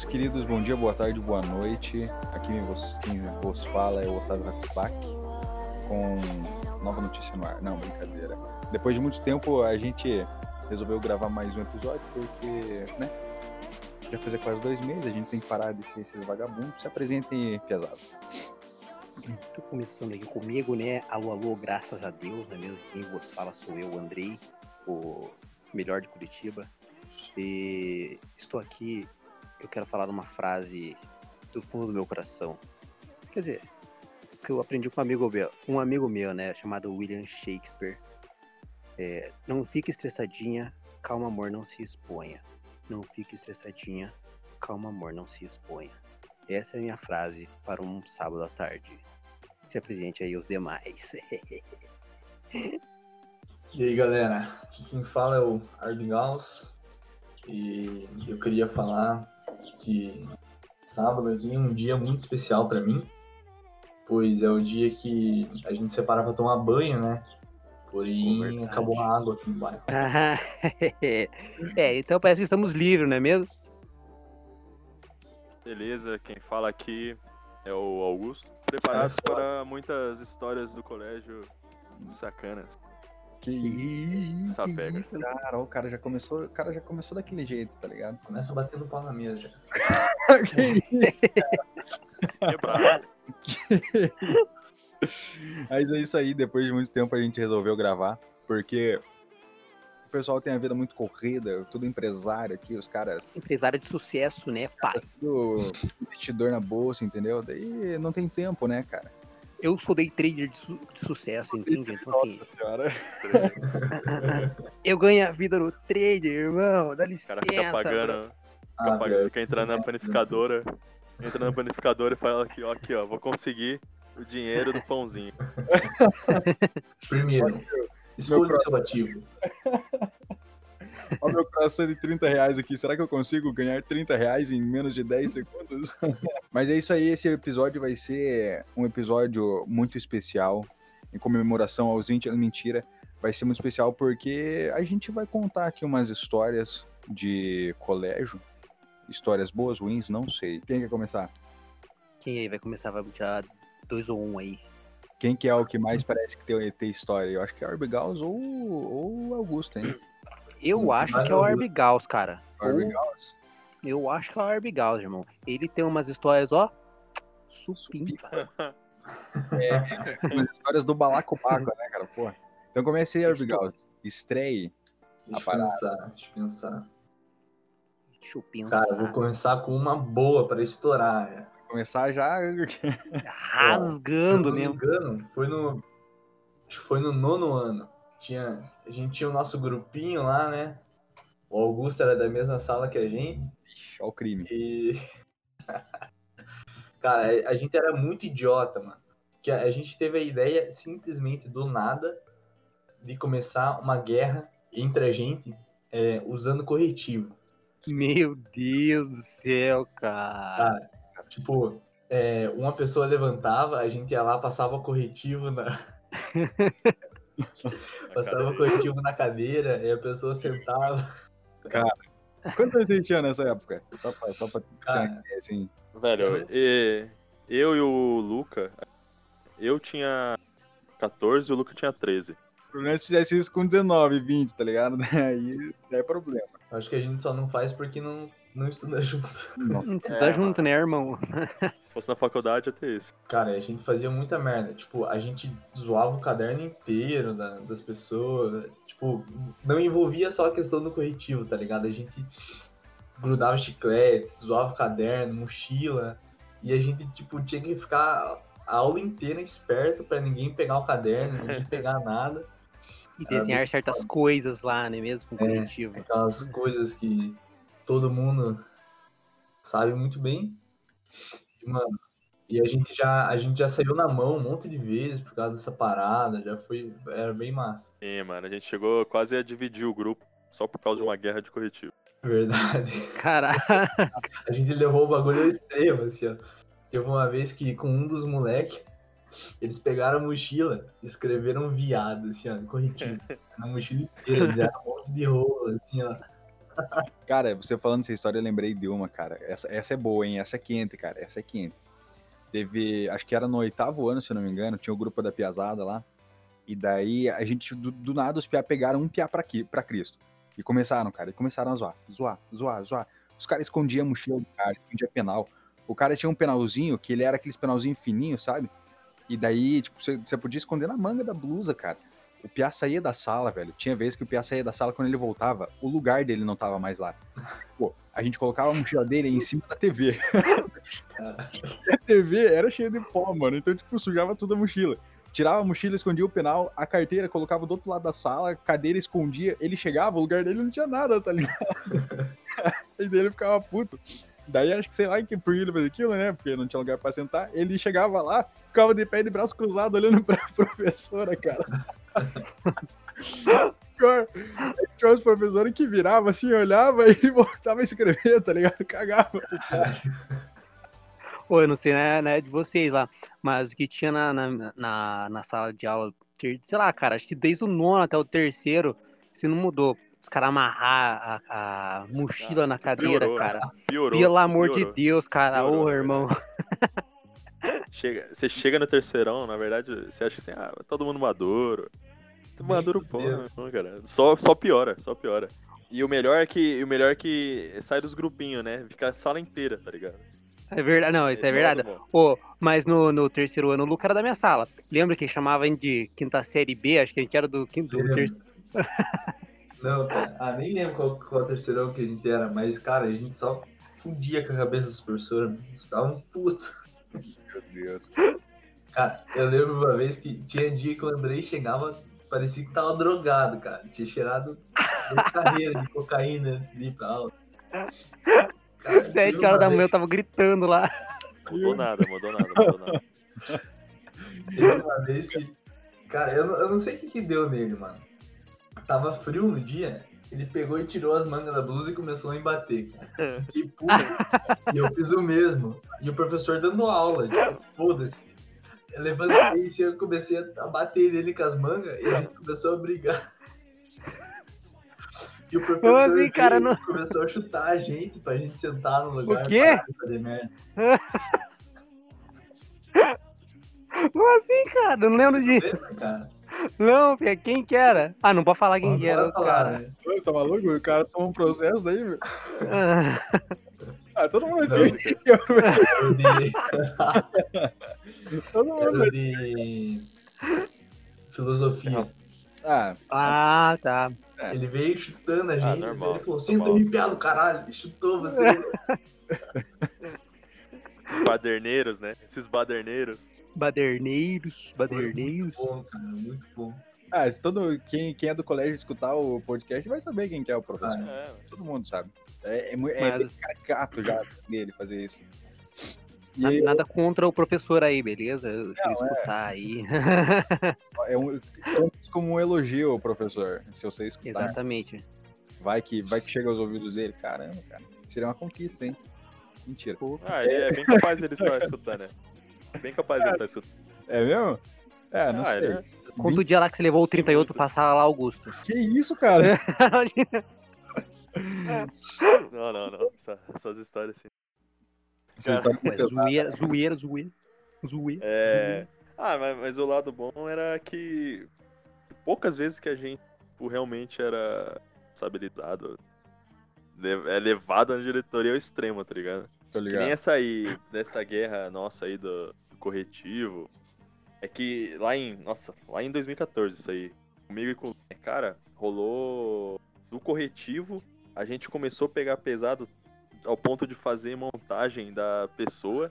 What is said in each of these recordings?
Meus queridos, bom dia, boa tarde, boa noite. Aqui quem vos, fala é o Otávio Ratzbach, com nova notícia no ar. Não, brincadeira. Depois de muito tempo, a gente resolveu gravar mais um episódio, porque, né? Já fazer quase dois meses, a gente tem que parar de ser esses vagabundos. Se apresentem pesado. Tô começando aqui comigo, né? Alô, alô, graças a Deus, né mesmo? Quem vos fala sou eu, Andrei, o melhor de Curitiba. E estou aqui, eu quero falar de uma frase do fundo do meu coração. Quer dizer, que eu aprendi com um amigo meu, um amigo meu, né? Chamado William Shakespeare. É, não fique estressadinha, calma amor, não se exponha. Não fique estressadinha, calma amor, não se exponha. Essa é a minha frase para um sábado à tarde. Se apresente aí os demais. E aí galera, aqui quem fala é o Arbigaus e eu queria falar que sábado aqui é um dia muito especial para mim, pois é o dia que a gente separa para tomar banho, né? Porém, acabou a água aqui no bairro. é, então parece que estamos livres, não é mesmo? Beleza, quem fala aqui é o Augusto. Preparados para muitas histórias do colégio sacanas. Que isso, que pega. isso, cara, o cara já começou, o cara já começou daquele jeito, tá ligado? Começa batendo pau na mesa já. que isso, Quebrado. Mas é isso aí, depois de muito tempo a gente resolveu gravar, porque o pessoal tem a vida muito corrida, tudo empresário aqui, os caras, Empresário de sucesso, né, pai? tudo investidor na bolsa, entendeu? Daí não tem tempo, né, cara? Eu sou day trader de, su- de sucesso, entende? Então, assim, Nossa senhora. eu ganho a vida no trader, irmão. Dá O licença. cara fica pagando, fica, Ah, pagando, fica entrando na panificadora, entra na panificadora e fala aqui, ó, aqui, ó, vou conseguir o dinheiro do pãozinho. Primeiro, escolha o seu ativo. Olha o meu coração de 30 reais aqui. Será que eu consigo ganhar 30 reais em menos de 10 segundos? Mas é isso aí. Esse episódio vai ser um episódio muito especial em comemoração aos 20 anos. Mentira. Vai ser muito especial porque a gente vai contar aqui umas histórias de colégio. Histórias boas, ruins, não sei. Quem quer começar? Quem aí vai começar? Vai tirar dois ou um aí. Quem que é o que mais parece que tem, tem história? Eu acho que é Arbigaus ou, ou Augusto, hein? Eu acho que é o. Arbigaus, cara. Arbigaus? Eu acho que é o Arbigaus, irmão. Ele tem umas histórias, ó. Supimpa. É, umas histórias do balacobaco, né, cara? Porra. Então comecei, Arbigaus. Estreie. Deixa eu parada. pensar, deixa eu pensar. Deixa eu pensar. Cara, vou começar com uma boa para estourar. né? Começar já. Rasgando Se eu não me mesmo. engano, foi no. Acho que foi no nono ano. Tinha, a gente tinha o nosso grupinho lá, né? O Augusto era da mesma sala que a gente. Ixi, o crime. E. Cara, a gente era muito idiota, mano. Que a gente teve a ideia simplesmente do nada de começar uma guerra entre a gente é, usando corretivo. Meu Deus do céu, cara. Tipo, é, uma pessoa levantava, a gente ia lá, passava corretivo na. passava corretivo na cadeira, e a pessoa sentava. Quantos anos você tinha nessa época? Só pra, só pra Cara, assim. Velho, e, eu e o Luca, eu tinha 14 e o Luca tinha 13. O problema é se fizesse isso com 19, 20, tá ligado? Aí é problema. acho que a gente só não faz porque não, não estuda junto. Não. Não precisa É, estar junto, né, irmão? Se fosse na faculdade, ia ter isso. Cara, a gente fazia muita merda. Tipo, a gente zoava o caderno inteiro da- das pessoas. Tipo, não envolvia só a questão do corretivo, tá ligado? A gente grudava chicletes, zoava o caderno, mochila. E a gente, tipo, tinha que ficar a aula inteira esperto pra ninguém pegar o caderno, ninguém pegar nada. E desenhar certas coisas lá, né, mesmo, com coletivo. Aquelas coisas que todo mundo sabe muito bem. Mano, e a gente já a gente já saiu na mão um monte de vezes por causa dessa parada, já foi era bem massa. Sim, mano, a gente chegou quase a dividir o grupo só por causa de uma guerra de corretivo. Verdade. Caraca, A gente levou o bagulho ao extremo, assim, ó. Teve uma vez que com um dos moleques, eles pegaram a mochila e escreveram viado, assim, ó, corretivo. Na mochila inteira, já um monte de rolo, assim, ó. Cara, você falando essa história, eu lembrei de uma, cara. Essa, essa é boa, hein? Essa é quente, cara. Essa é quente. Teve, acho que era no oitavo ano, se eu não me engano, tinha o grupo da Piazada lá. E daí a gente, do, do nada, os piá pegaram um piá pra, aqui, pra Cristo. E começaram, cara, e começaram a zoar, zoar, zoar, zoar. Os caras escondiam a mochila do cara, escondia penal. O cara tinha um penalzinho, que ele era aqueles penalzinho fininho, sabe? E daí, tipo, você podia esconder na manga da blusa, cara. O Piá saía da sala, velho. Tinha vezes que o Piá saía da sala quando ele voltava, o lugar dele não tava mais lá. Pô, a gente colocava a mochila dele em cima da TV. a TV era cheia de pó, mano. Então, tipo, sujava toda a mochila. Tirava a mochila, escondia o penal, a carteira colocava do outro lado da sala, cadeira escondia, ele chegava, o lugar dele não tinha nada, tá ligado? e daí ele ficava puto. Daí acho que sei lá que por ele fez aquilo, né? Porque não tinha lugar pra sentar. Ele chegava lá, ficava de pé de braço cruzado olhando pra professora, cara. Tinha uns professores que viravam assim, olhava e voltava a escrever, tá ligado? Cagava. Ô, eu não sei, né, né, de vocês lá, mas o que tinha na, na, na, na sala de aula, sei lá, cara, acho que desde o nono até o terceiro, se não mudou. Os caras amarrar a, a mochila na cadeira, piorou, cara. Piorou. Pelo amor piorou. de Deus, cara. Ô, é irmão. Chega, você chega no terceirão, na verdade, você acha assim, ah, todo mundo maduro. Todo Meu maduro, não, cara. Só, só piora, só piora. E o melhor é que o melhor é que sai dos grupinhos, né? Fica a sala inteira, tá ligado? É verdade, não, isso é Esse verdade. lado bom. Ô, mas no, no terceiro ano, o Luca era da minha sala. Lembra que chamava a gente de quinta série B? Acho que a gente era do, quinto, do terceiro. Não, cara. Ah, nem lembro qual, qual terceirão que a gente era, mas, cara, a gente só fundia com a cabeça dos professores. Eles ficavam putos. Meu Deus. Cara, eu lembro uma vez que tinha dia que o Andrei chegava, parecia que tava drogado, cara. Tinha cheirado de carreira de cocaína antes de ir pra aula. Cara, Sete horas da manhã eu tava gritando lá. Mudou nada, mudou nada, mudou nada. Teve uma vez que. Cara, eu, não- eu não sei o que, que deu nele, mano. Tava frio no dia, ele pegou e tirou as mangas da blusa e começou a me bater, cara. Fiquei puto. e eu fiz o mesmo. E o professor dando aula, tipo, foda-se. Eu levantei e eu comecei a bater nele com as mangas e a gente começou a brigar. E o professor assim, cara? Não- começou a chutar a gente pra gente sentar no lugar. quê? parar de fazer merda. Como assim, cara? Eu não lembro disso. Lembra, cara? Não, Fia, quem que era? Ah, não pode falar quem que era, cara. Ô, tá maluco? O cara toma um processo daí, velho. Ah, Ah, todo mundo fez. Era de, Todo mundo de filosofia. Ah, Ah, tá. Ele veio chutando a gente. Ah, normal, ele falou: senta normal. aí, piado, caralho. Ele chutou você. Esses baderneiros, né? Esses baderneiros. Baderneiros, baderneiros. muito bom, cara. Muito bom. ah se todo, quem, quem é do colégio escutar o podcast vai saber quem que é o professor. Ah, É, Todo mundo sabe. É, é, é Mas caricato já dele fazer isso. E nada, nada contra o professor aí, beleza? Se ele é. escutar aí. é um, como um elogio, professor. Se você escutar, Exatamente. vai que, vai que chega aos ouvidos dele. Caramba, cara. Seria uma conquista, hein? Mentira. Ah, é bem capaz ele estar escutando, né? Bem capaz estar escutando. É mesmo? É, não Ah, sei. ele é- Conta o dia lá que você levou o 38 pra sala lá, Augusto. Que isso, cara? Não, não, não. Essa- essas histórias assim. Vocês estão Ué, zoeira, zoeira, zoeira. Zoeira. É. Ah, mas, mas o lado bom era que poucas vezes que a gente tipo, realmente era estabilizado. le- É levado na diretoria ao extremo, tá ligado? Tô Que nem ligado. essa aí, dessa guerra nossa aí do, do corretivo. É que lá em. Nossa, lá em 2014, isso aí. Comigo e com. o Cara, rolou. Do corretivo, a gente começou a pegar pesado ao ponto de fazer montagem da pessoa.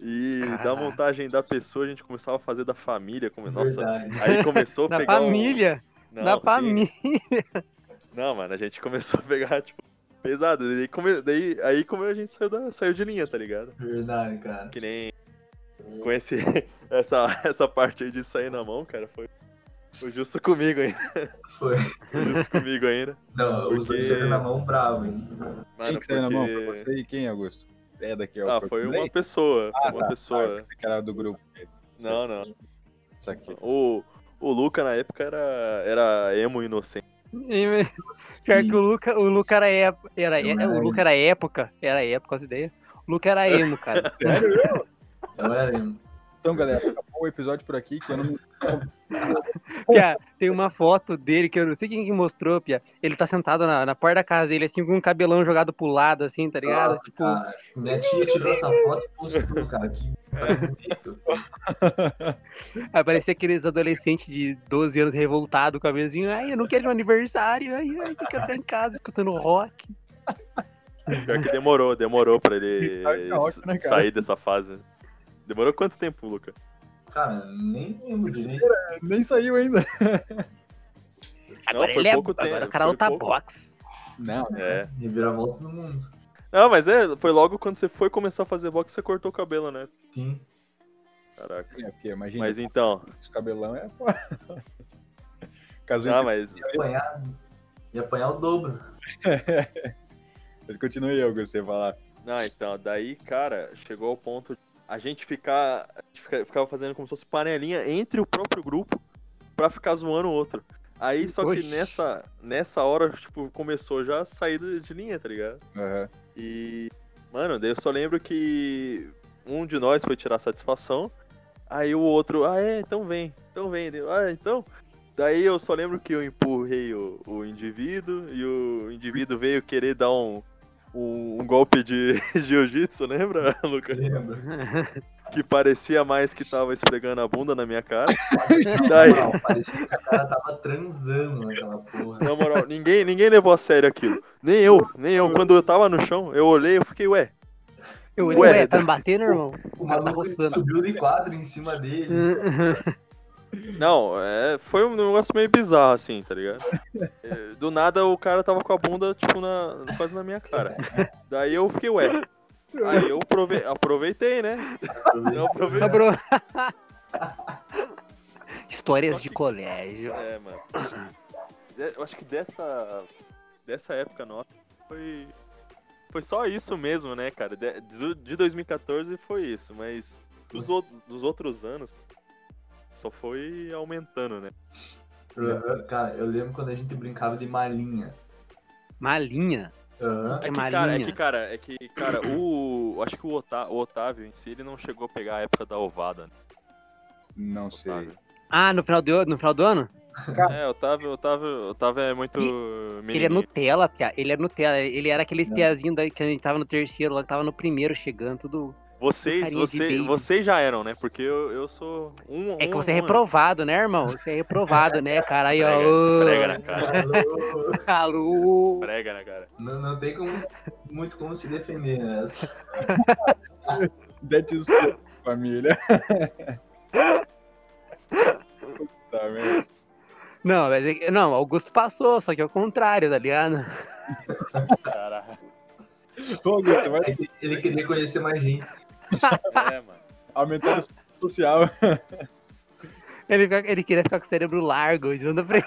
E da Caraca. montagem da pessoa a gente começava a fazer da família. Como, nossa, Verdade. aí começou a Da pegar. um- família. Não, da sim. família. Não, mano, a gente começou a pegar, tipo, pesado. Daí, come... Daí aí como a gente saiu, da... saiu de linha, tá ligado? Verdade, cara. Que nem com esse, essa, essa parte aí de sair na mão, cara, foi, foi justo comigo ainda. Foi. Foi justo comigo ainda. Não, os dois Porque- saíram na mão bravo, hein? Quem Mano, que saiu na mão? Foi porque... você e quem, Augusto? É daqui, ó. Ah, foi uma pessoa. Foi Ah, uma tá. Pessoa. pensei que era do grupo. Não, não. Isso aqui. O, o Luca na época era, era emo inocente. Pior que o Luca, o Luca era, ép- era, é- o Luca era época, era época, essa ideia. O Luca era emo, cara. Eu era emo. Então, galera, o episódio por aqui, que eu não... Pia, tem uma foto dele que eu não sei quem que mostrou, Pia. Ele tá sentado na, na porta da casa dele, assim, com um cabelão jogado pro lado, assim, tá ligado? Nossa, tipo, cara, minha tia tirou essa foto e postou, cara. Que aí parecia aqueles adolescentes de 12 anos revoltados com a mesinha. Ai, eu não quero no aniversário, ai, ai, eu quero ficar em casa escutando rock. Pior que demorou, demorou pra ele é ótimo, né, sair dessa fase. Demorou quanto tempo, Luca? Cara, nem lembro direito. Nem saiu ainda. Agora foi ele é. pouco Agora tempo, o cara luta pouco. boxe. Não, É. Reviravoltas no mundo. Não, mas é, foi logo quando você foi começar a fazer boxe, você cortou o cabelo, né? Sim. Caraca. é porque imagina, Mas então. esse cabelão é... foda. Caso Ah, mas. Ia apanhar, ia apanhar o dobro. Mas continue aí, Augusto, você falar. Não, então, daí, cara, chegou ao ponto de a gente ficar. A gente fica- ficava fazendo como se fosse panelinha entre o próprio grupo pra ficar zoando o outro. Aí, só que Oxi. nessa, nessa hora, tipo, começou já a sair de linha, tá ligado? Aham. E, mano, daí eu só lembro que um de nós foi tirar satisfação, aí o outro, ah, é, então vem, então vem, Deu, ah, então. Daí eu só lembro que eu empurrei o, o indivíduo e o indivíduo veio querer dar um, um, um golpe de jiu-jitsu, lembra, Lucas? Lembra? Que parecia mais que tava esfregando a bunda na minha cara. Daí, Não, parecia que o cara tava transando naquela porra. na moral, ninguém, ninguém levou a sério aquilo. Nem eu, nem eu. Quando eu tava no chão, eu olhei, eu fiquei, ué, Eu, Ué, ué, tá me batendo, irmão? O cara tá maluco roçando. subiu de quadro em cima dele. Não, é, foi um negócio meio bizarro, assim, tá ligado? É, Do nada o cara tava com a bunda, tipo, na, quase na minha cara. Daí eu fiquei, ué. Aí eu prove- aproveitei, né? Eu aproveitei. Histórias de colégio. É, mano. Eu acho que dessa, dessa época nossa foi, foi só isso mesmo, né, cara? De, de 2014 foi isso, mas dos, outros, dos outros anos só foi aumentando, né? Cara, eu lembro quando a gente brincava de malinha. Malinha. Que É que, cara, é que, cara, é que, cara, o. Acho que o, Otá- o Otávio em si, ele não chegou a pegar a época da ovada. Né? Não sei. Otávio. Ah, no final, do, no final do ano? É, Otávio, Otávio, Otávio é muito. Ele é. Nutella, Pia. Ele é Nutella. Ele era aquele espiazinho da, que a gente tava no terceiro, lá que tava no primeiro chegando, tudo. Vocês, você, vocês já eram, né? Porque eu, eu sou um. É que um- você é um ano. reprovado, né, irmão? Você é reprovado, né, cara? Aí, ó. Esfrega, na cara. Alô? Esfrega na cara. Não, não tem como, muito como se defender nessa. That is família. tá, merda. Não, mas é não, Augusto passou, só que é o contrário, tá ligado? Caralho. Ô, Augusto, vai Ele queria conhecer mais gente. É, mano. aumentar o social. Ele, ele queria ficar com o cérebro largo, de pra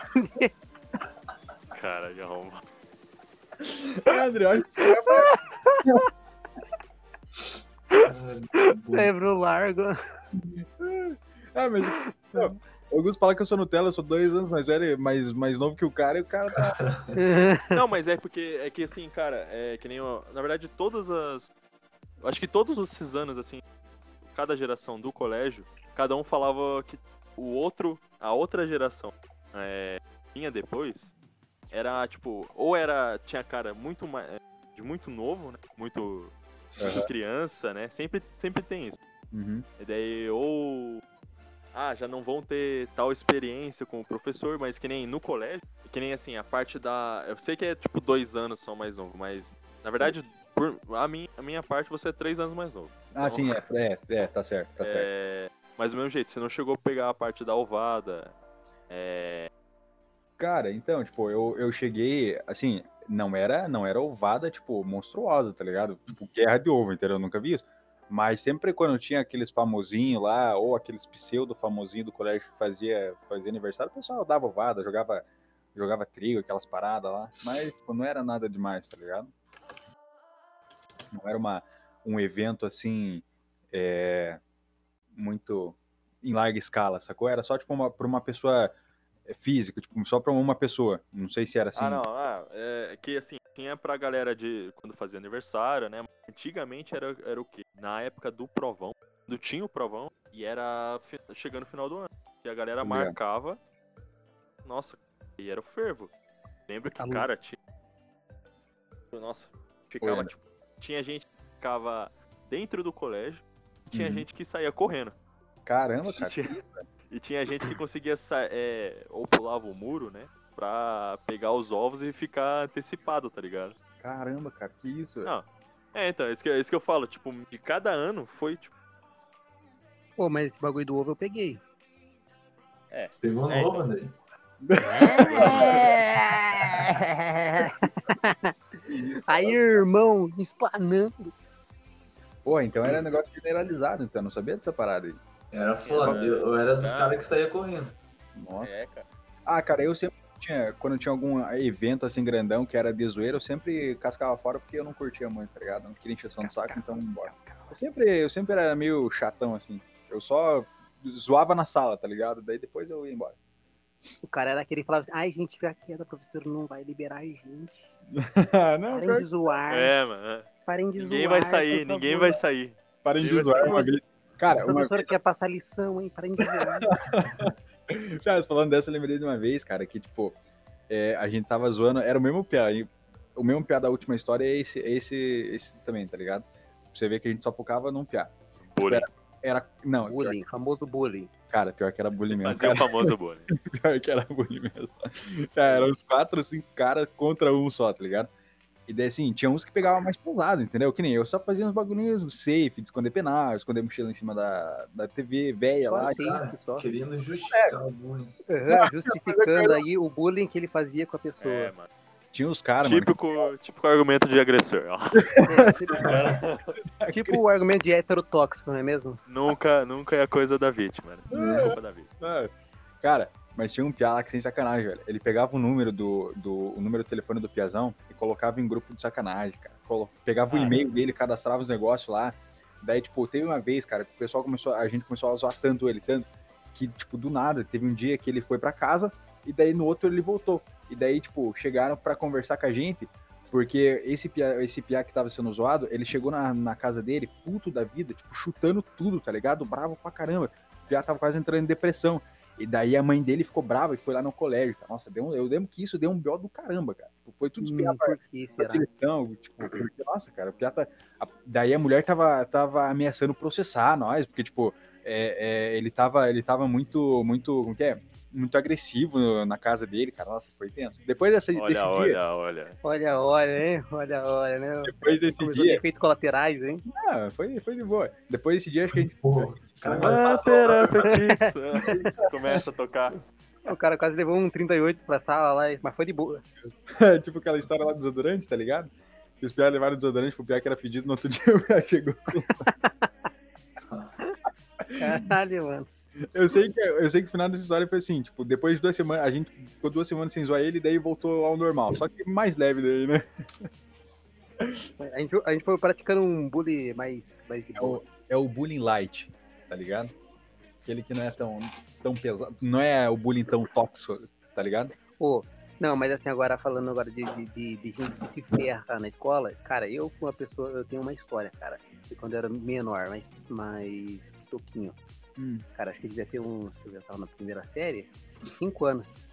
Cara, de arromba. É, André, vai cérebro largo. Ah, mas. não, O Augusto fala que eu sou Nutella, eu sou dois anos mais velho, mais, mais novo que o cara, e o cara tá. Não, mas é porque, é que assim, cara, é que nem. ó, Na verdade, todas as. Eu Acho que todos esses anos, assim, cada geração do colégio, cada um falava que o outro, a outra geração é, vinha depois, era tipo, ou era. Tinha cara muito mais. de muito novo, né? Muito Aham. criança, né? Sempre, sempre tem isso. Uhum. E daí, ou. Ah, já não vão ter tal experiência com o professor, mas que nem no colégio, que nem assim, a parte da. Eu sei que é tipo dois anos só mais novo, mas na verdade, por, a, minha, a minha parte você é três anos mais novo. Ah, sim, é, é, é, tá certo, tá certo. É, mas do mesmo jeito, você não chegou a pegar a parte da ovada. É, Cara, então, tipo, eu, eu cheguei, assim, não era, não era ovada, tipo, monstruosa, tá ligado? Tipo, guerra de ovo, entendeu? Eu nunca vi isso. Mas sempre quando tinha aqueles famosinhos lá, ou aqueles pseudo famosinhos do colégio que fazia, fazia aniversário, o pessoal dava ovada, jogava, jogava trigo, aquelas paradas lá. Mas, tipo, não era nada demais, tá ligado? Não era uma, um evento, assim, é, muito em larga escala, sacou? Era só, tipo, uma, pra uma pessoa é, físico, tipo, só pra uma pessoa. Não sei se era assim. Ah, não, ah, é que assim, tinha pra galera de quando fazia aniversário, né? Antigamente era, era o quê? Na época do provão, do tinha o provão e era fi- chegando no final do ano. E a galera marcava. Nossa, e era o fervo. Lembro que, Alô? cara, tinha. Nossa, ficava, tipo, tinha gente que ficava dentro do colégio, e tinha Uhum. gente que saía correndo. Caramba, cara. Tinha- isso, velho? E tinha gente que conseguia é, ou pulava o muro, né? Pra pegar os ovos e ficar antecipado, tá ligado? Caramba, cara, que isso, velho? Não. É, então, é isso que, é isso que eu falo, tipo, de cada ano foi, tipo, Pô, mas esse bagulho do ovo eu peguei. Pegou É, novo, então. André. Aí, irmão, explanando. Pô, então era negócio generalizado, então eu não sabia dessa parada aí. Era foda. Eu, eu era dos caras que saía correndo. Nossa. é, cara. Ah, cara, eu sempre tinha, quando tinha algum evento assim grandão que era de zoeira, eu sempre cascava fora porque eu não curtia muito, tá ligado? Não queria encheção de saco, então bora. Eu sempre, eu sempre era meio chatão assim. Eu só zoava na sala, tá ligado? Daí depois eu ia embora. O cara era aquele que falava assim, ai, gente, fica quieta, a professora não vai liberar a gente. não, Parem pior de zoar, É, mano. é. parem de Ninguém zoar, vai sair, ninguém vai sair. Parem de Ninguém vai zoar. saber. uma vez- Cara, A uma professora quer passar lição, hein, parem de zoar. Cara, falando dessa, eu lembrei de uma vez, cara, que, tipo, é, a gente tava zoando, era o mesmo piá, e o mesmo piá da última história é esse, é esse, esse também, tá ligado? Você vê que a gente só focava num piá. Bullying. Era, não, pior, bullying, famoso bullying. Cara, pior que era bullying Você mesmo, fazia cara, o famoso bullying. pior que era bullying mesmo. Cara, eram uns quatro, cinco caras contra um só, tá ligado? E daí, assim, tinha uns que pegavam mais pesado, entendeu? Que nem eu só fazia uns bagulhinhos safe, de esconder penal, esconder mochila em cima da, da TV velha lá. assim, cara, só. Querendo justificar o bullying. Aham, justificando aí o bullying que ele fazia com a pessoa. É, mano. Tinha uns caras, mano, Típico, típico argumento de agressor. ó. É, tipo, o argumento de heterotóxico, não é mesmo? nunca, nunca é coisa da vítima, né? É culpa da vítima. Ah, Cara, mas tinha um piá lá que sem sacanagem, velho. Ele pegava o número do, do o número do telefone do piazão e colocava em grupo de sacanagem, cara. Colo- Pegava o Ah. e-mail dele, cadastrava os negócios lá. Daí, tipo, teve uma vez, cara, que o pessoal começou, a gente começou a zoar tanto ele, tanto, que, tipo, do nada, teve um dia que ele foi pra casa e daí no outro ele voltou. E daí, tipo, chegaram pra conversar com a gente, porque esse piá, esse piá que tava sendo zoado, ele chegou na, na casa dele, puto da vida, tipo, chutando tudo, tá ligado? Bravo pra caramba. O piá tava quase entrando em depressão. E daí a mãe dele ficou brava e foi lá no colégio. Cara. Nossa, deu um- eu lembro que isso deu um bió do caramba, cara. Foi tudo Hum, espiado pra direção, tipo, porque, nossa, cara, o piá tá. a- daí a mulher tava, tava ameaçando processar nós, porque, tipo, é, é, ele, tava, ele tava muito, muito, como que é? Muito agressivo na casa dele, cara. Nossa, foi tenso. Depois dessa, desse Olha, dia, olha, olha. Olha, olha, hein? Olha, olha, né? depois desse Começou dia, de efeitos colaterais, hein? ah, foi, foi de boa. Depois desse dia, acho que a gente Pô, o cara Ah, pera. Começa a tocar. O cara quase levou um 38 pra sala lá, mas foi de boa. tipo aquela história lá do desodorante, tá ligado? Que os piá levaram o desodorante pro piá que era fedido, no outro dia o piá chegou com... Caralho, mano. Eu sei, que, eu sei que o final dessa história foi assim, tipo, depois de duas semanas, a gente ficou duas semanas sem zoar ele, e daí voltou ao normal. Só que mais leve daí, né? A gente, a gente foi praticando um bullying mais, mais de É boa. o, é o bullying light, tá ligado? Aquele que não é tão, tão pesado, não é o bullying tão tóxico, tá ligado? Pô, não, mas assim, agora falando agora de, de, de- de gente que se ferra na escola, cara, eu fui uma pessoa, eu tenho uma história, cara, de quando eu era menor, mas mais pouquinho. Hum. Cara, acho que devia ter uns, eu já tava na primeira série, acho que cinco anos.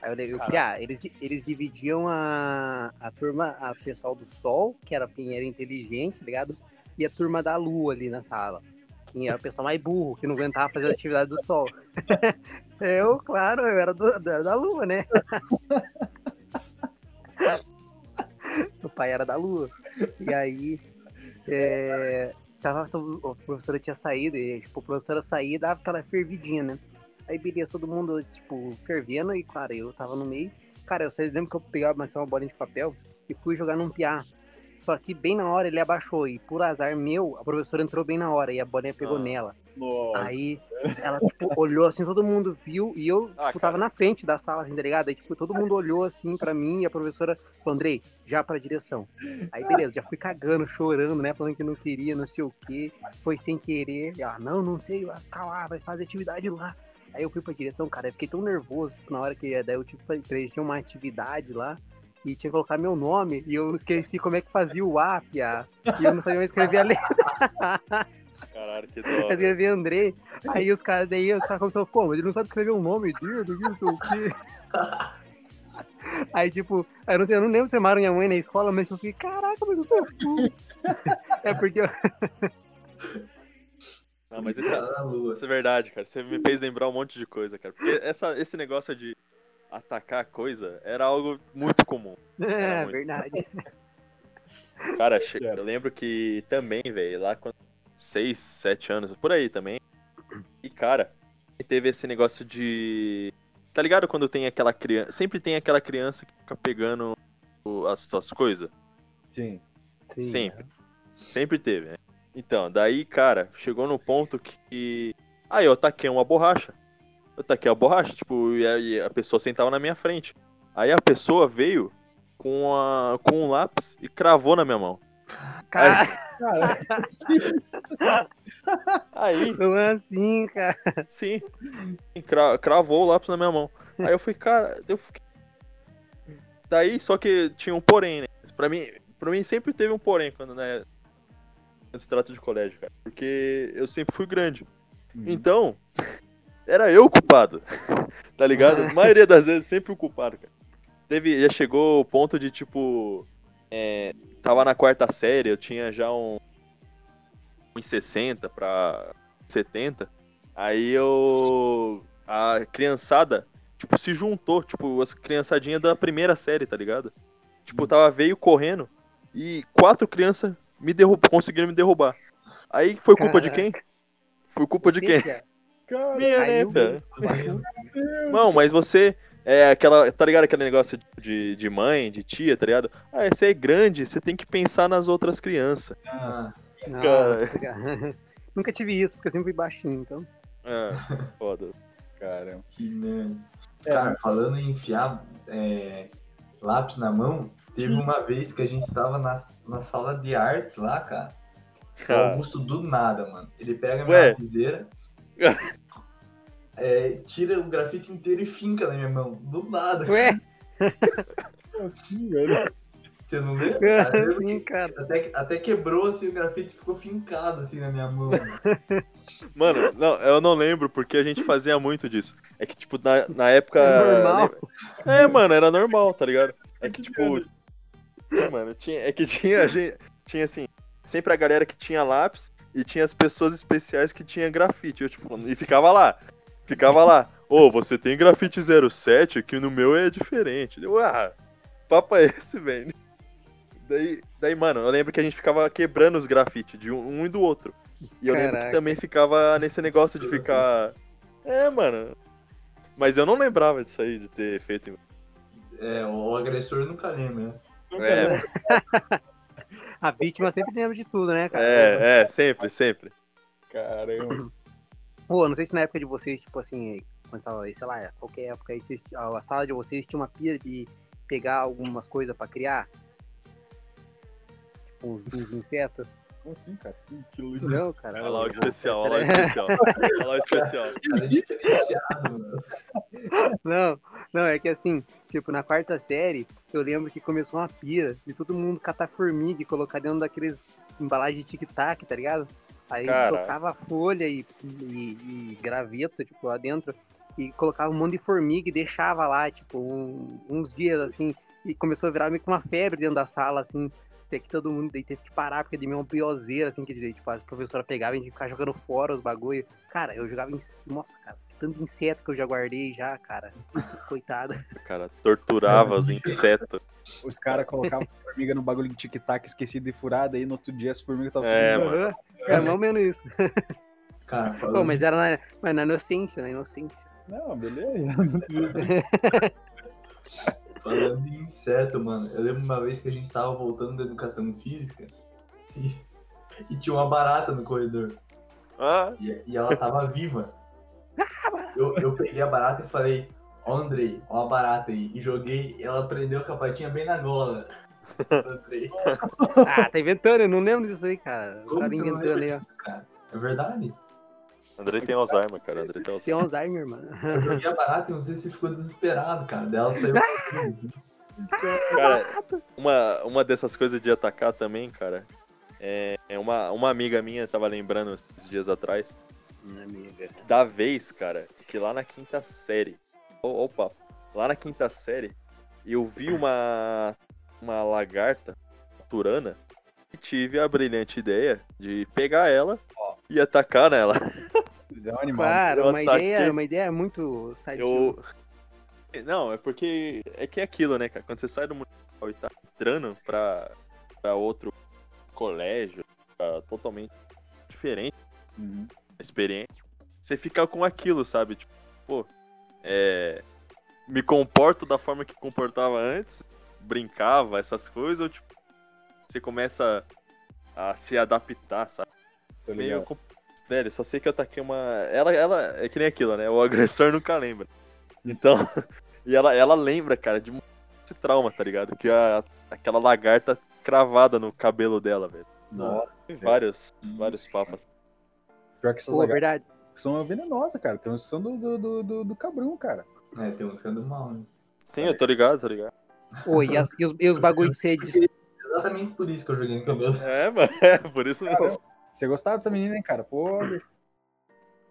Aí eu, eu Caraca. queria, ah, eles, eles dividiam a, a turma, a pessoal do Sol, que era quem era inteligente, tá ligado? E a turma da Lua ali na sala. Quem era o pessoal mais burro, que não aguentava fazer a atividade do Sol. eu, claro, eu era do- da, da Lua, né? o pai era da Lua. E aí, é, tava, a professora tinha saído, e tipo, a professora saía e dava aquela fervidinha, né? Aí, beleza, todo mundo, tipo, fervendo, e, cara, eu tava no meio. Cara, eu sei, lembro que eu pegava mais uma bolinha de papel e fui jogar num piá. Só que bem na hora ele abaixou, e por azar meu, a professora entrou bem na hora, e a bolinha pegou Ah. nela. Nossa. Aí ela, tipo, olhou assim, todo mundo viu, e eu, Ah, tipo, tava na frente da sala, assim, tá ligado? Aí, tipo, todo mundo olhou assim pra mim, e a professora falou, Andrei, já pra direção. Aí, beleza, já fui cagando, chorando, né? Falando que não queria, não sei o quê. Foi sem querer. E ela, não, não sei, lá, vai fazer atividade lá. Aí eu fui pra direção, cara, eu fiquei tão nervoso, tipo, na hora que daí eu que fazer, tinha uma atividade lá e tinha que colocar meu nome e eu esqueci como é que fazia o A, piá, e eu não sabia mais escrever a letra. Caralho, que Eu escrevi André, aí os caras, daí os caras começaram, pô, mas ele não sabe escrever o nome dele, não sei o quê. Aí, tipo, eu não sei, eu não lembro se chamaram minha mãe na escola, mas eu fiquei, caraca, mas eu sou burro. É porque eu, Não, mas isso, na lua. isso é verdade, cara. Você me fez lembrar um monte de coisa, cara. Porque essa, esse negócio de atacar a coisa era algo muito comum. É, muito. verdade. Cara, eu lembro que também, velho, lá com 6, 7 anos, por aí também. E, cara, teve esse negócio de. Tá ligado quando tem aquela criança. Sempre tem aquela criança que fica pegando as suas coisas? Sim. Sim, Sempre. Sempre teve, né? Então, daí, cara, chegou no ponto que. Aí eu taquei uma borracha. Eu taquei a borracha, tipo, e a, e a pessoa sentava na minha frente. Aí a pessoa veio com, a, com um lápis e cravou na minha mão. Cara, Cara, Aí, não é assim, cara. sim, cra- cravou o lápis na minha mão. Aí eu fui, cara, eu fiquei. Daí, só que tinha um porém, né? Pra mim, pra mim sempre teve um porém quando, né? Quando se trata de colégio, cara. Porque eu sempre fui grande. Então, era eu o culpado. tá ligado? A maioria das vezes, sempre o culpado, cara. Teve, já chegou o ponto de, tipo. é, tava na quarta série, eu tinha já um. 1,60 pra 70. Aí eu. A criançada, tipo, se juntou. Tipo, as criançadinhas da primeira série, tá ligado? Tipo, tava veio correndo e quatro crianças me derrub... conseguiram me derrubar. Aí foi culpa de quem? Foi culpa de quem? Cara, Minha, né, Caiu velho? Não, mas você. É aquela. Tá ligado aquele negócio de, de mãe, de tia, tá ligado? Ah, você é grande, você tem que pensar nas outras crianças. Ah, Nossa, cara. Nunca tive isso, porque eu sempre fui baixinho, então. Ah, foda. cara. que merda. É. Cara, falando em enfiar é, lápis na mão, teve uma vez que a gente tava na, na sala de artes lá, cara. O Cara, Augusto do nada, mano. Ele pega a minha lapiseira, é, tira o grafite inteiro e finca na minha mão. Do nada. Ué, Assim, velho. Você não lembra? Que cara. até, até quebrou assim o grafite e ficou fincado assim na minha mão. Mano, não, eu não lembro porque a gente fazia muito disso. É que, tipo, na, na época. É normal. É, mano, era normal, tá ligado? É que, tipo. É, mano, tinha, é que tinha, gente, tinha assim, sempre a galera que tinha lápis e tinha as pessoas especiais que tinha grafite. Eu, tipo, e ficava lá. Ficava lá. Ô, você tem grafite 07, que no meu é diferente. Eu, ah, papo é esse, velho? Daí, daí, mano, eu lembro que a gente ficava quebrando os grafites de um, um e do outro. E eu lembro que Caraca. também ficava nesse negócio de ficar. É, mano. Mas eu não lembrava disso aí, de ter feito. em- É, o agressor nunca lembra, né? É, A vítima sempre lembra de tudo, né, cara? é, é, sempre, sempre. Caramba. Pô, não sei se na época de vocês, tipo assim, quando tava, sei lá, qualquer época aí, vocês, a sala de vocês tinha uma pia de pegar algumas coisas pra criar? Tipo, uns, uns insetos? Como assim, cara? Que- Que luz. Não, cara. Olha lá o especial, olha lá o especial. Olha lá o especial. Cara mano. Não, não, é que assim, tipo, na quarta série, eu lembro que começou uma pira de todo mundo catar formiga e colocar dentro daqueles embalagens de tic-tac, tá ligado? Aí Caraca. socava folha e, e, e graveto, tipo, lá dentro, e colocava um monte de formiga e deixava lá, tipo, um- uns dias, assim, e começou a virar meio que uma febre dentro da sala, assim, até que todo mundo daí teve que parar, porque de mim uma pioseira, assim, que tipo, as professoras pegavam e a gente ficava jogando fora os bagulho. Cara, eu jogava em... Nossa, cara, que tanto inseto que eu já guardei já, cara. Coitado. Cara, torturava os insetos. Os caras colocavam formiga no bagulho de tic-tac, esquecido de furada, aí no outro dia as formigas estavam É, mano. É mais ou menos isso. Cara, falando, Pô, mas era na, mas na inocência, na inocência. Não, beleza. falando em inseto, mano, eu lembro uma vez que a gente tava voltando da educação física e, e tinha uma barata no corredor. Ah, E, e ela tava viva. Eu, eu peguei a barata e falei, ó Andrei, ó a barata aí. E joguei, ela prendeu a patinha bem na gola. Andrei. Ah, tá inventando, eu não lembro disso aí, cara. Como não inventando aí, ó. disso, cara? É verdade? Andrei tem Alzheimer, cara. Andrei tem Tem Alzheimer. Alzheimer, mano. Eu joguei a barata e não sei se ficou desesperado, cara. Dela saiu. Cara, uma, uma dessas coisas de atacar também, cara. É, é uma, uma amiga minha tava lembrando esses dias atrás. Minha amiga. da vez, cara, que lá na quinta série. Ó, Opa, lá na quinta série, eu vi uma. Uma lagarta turana e tive a brilhante ideia de pegar ela e atacar nela. É um animal. Claro, Eu uma ataquei- ideia, uma ideia muito sadio. Eu. Não, é porque. É que é aquilo, né, cara? Quando você sai do municipal e tá entrando pra, pra outro colégio, pra totalmente diferente. Uhum. experiência, você fica com aquilo, sabe? Tipo, pô, é, me comporto da forma que comportava antes, brincava, essas coisas, ou tipo, você começa a se adaptar, sabe? Meio. com- Velho, só sei que eu ataquei uma. Ela, ela é que nem aquilo, né? O agressor nunca lembra. Então. e ela, ela lembra, cara, de esse trauma, tá ligado? Que a, aquela lagarta cravada no cabelo dela, velho. Nossa, Tem vários, vários papas. pior que essas Pô, lagartas verdade. são venenosas, cara. Tem uma são do, do, do, do, do cabrão, cara. É, tem uns que andam mal, né? Sim, eu tô ligado, tô ligado. Pô, e, as- e os, e os bagulho Exatamente por isso que eu joguei no cabelo. É, mano, é, por isso mesmo. Você gostava dessa menina, hein, cara? Pô,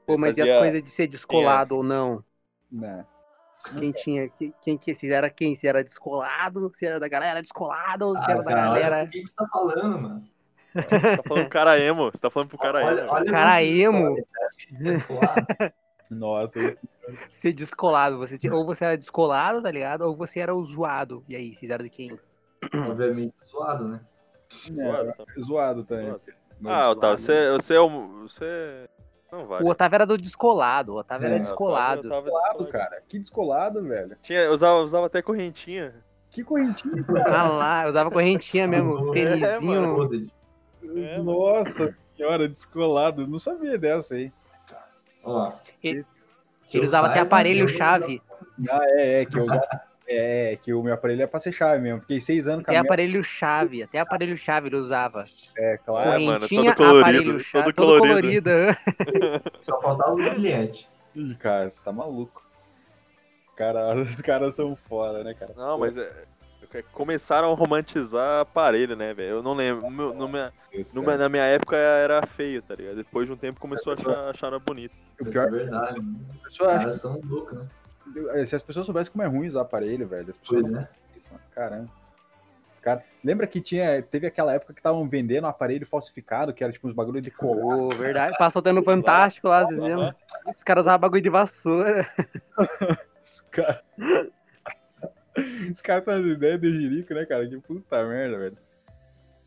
Pô, mas e as fazia- coisas de ser descolado ou não? né. Quem tinha. Quem, quem que se era quem? Se era descolado, se era da galera descolado, ou se Ah, era da cara, olha galera. o que você tá falando, mano? Você tá falando pro cara emo, você tá falando pro cara olha, emo. olha Cara emo. história, tá descolado? Nossa, esse... Ser descolado. Você tinha- ou você era descolado, tá ligado? Ou você era o zoado. E aí, vocês eram de quem? Obviamente zoado, né? Zoado, é, tá. zoado também. Zoado. Ah, Otávio, você, você é um. Você. Não vai. O Otávio era do descolado. O Otávio É, era o descolado. Descolado, cara. Que descolado, velho. Tinha, usava, usava até correntinha. Que correntinha, cara. Ah lá, eu usava correntinha mesmo. É, Tênisinho. É, Nossa senhora, descolado. Não sabia dessa aí. Ó. Ele- Ele usava até saiba, aparelho eu- chave. Ah, é, é, que eu usava. É, que o meu aparelho é pra ser chave mesmo. Fiquei seis anos com Até a minha. aparelho chave. Até aparelho chave ele usava. É, claro. É, mano, todo colorido, chave. todo Todo colorido. colorido. Só faltava o brilhante. Ih, cara, você tá maluco. Cara, os caras são foda, né, cara? Não, mas é, é, começaram a romantizar aparelho, né, velho? Eu não lembro. No meu- no minha- no céu. na minha época era feio, tá ligado? Depois de um tempo começou a achar, achar bonito. O pior é é verdade. pessoas acham caras são loucos, né? Que- se as pessoas soubessem como é ruim usar aparelho, velho. As pessoas Pois é. Isso, mano. Caramba. Os cara... Lembra que tinha, teve aquela época que estavam vendendo aparelho falsificado, que era tipo uns bagulho de colar. Pô, verdade. Passou tendo fantástico lá, vocês lembram? Os caras usavam bagulho de vassoura. Os caras. Os caras trazem ideia de jirico, né, cara? Que puta merda, velho.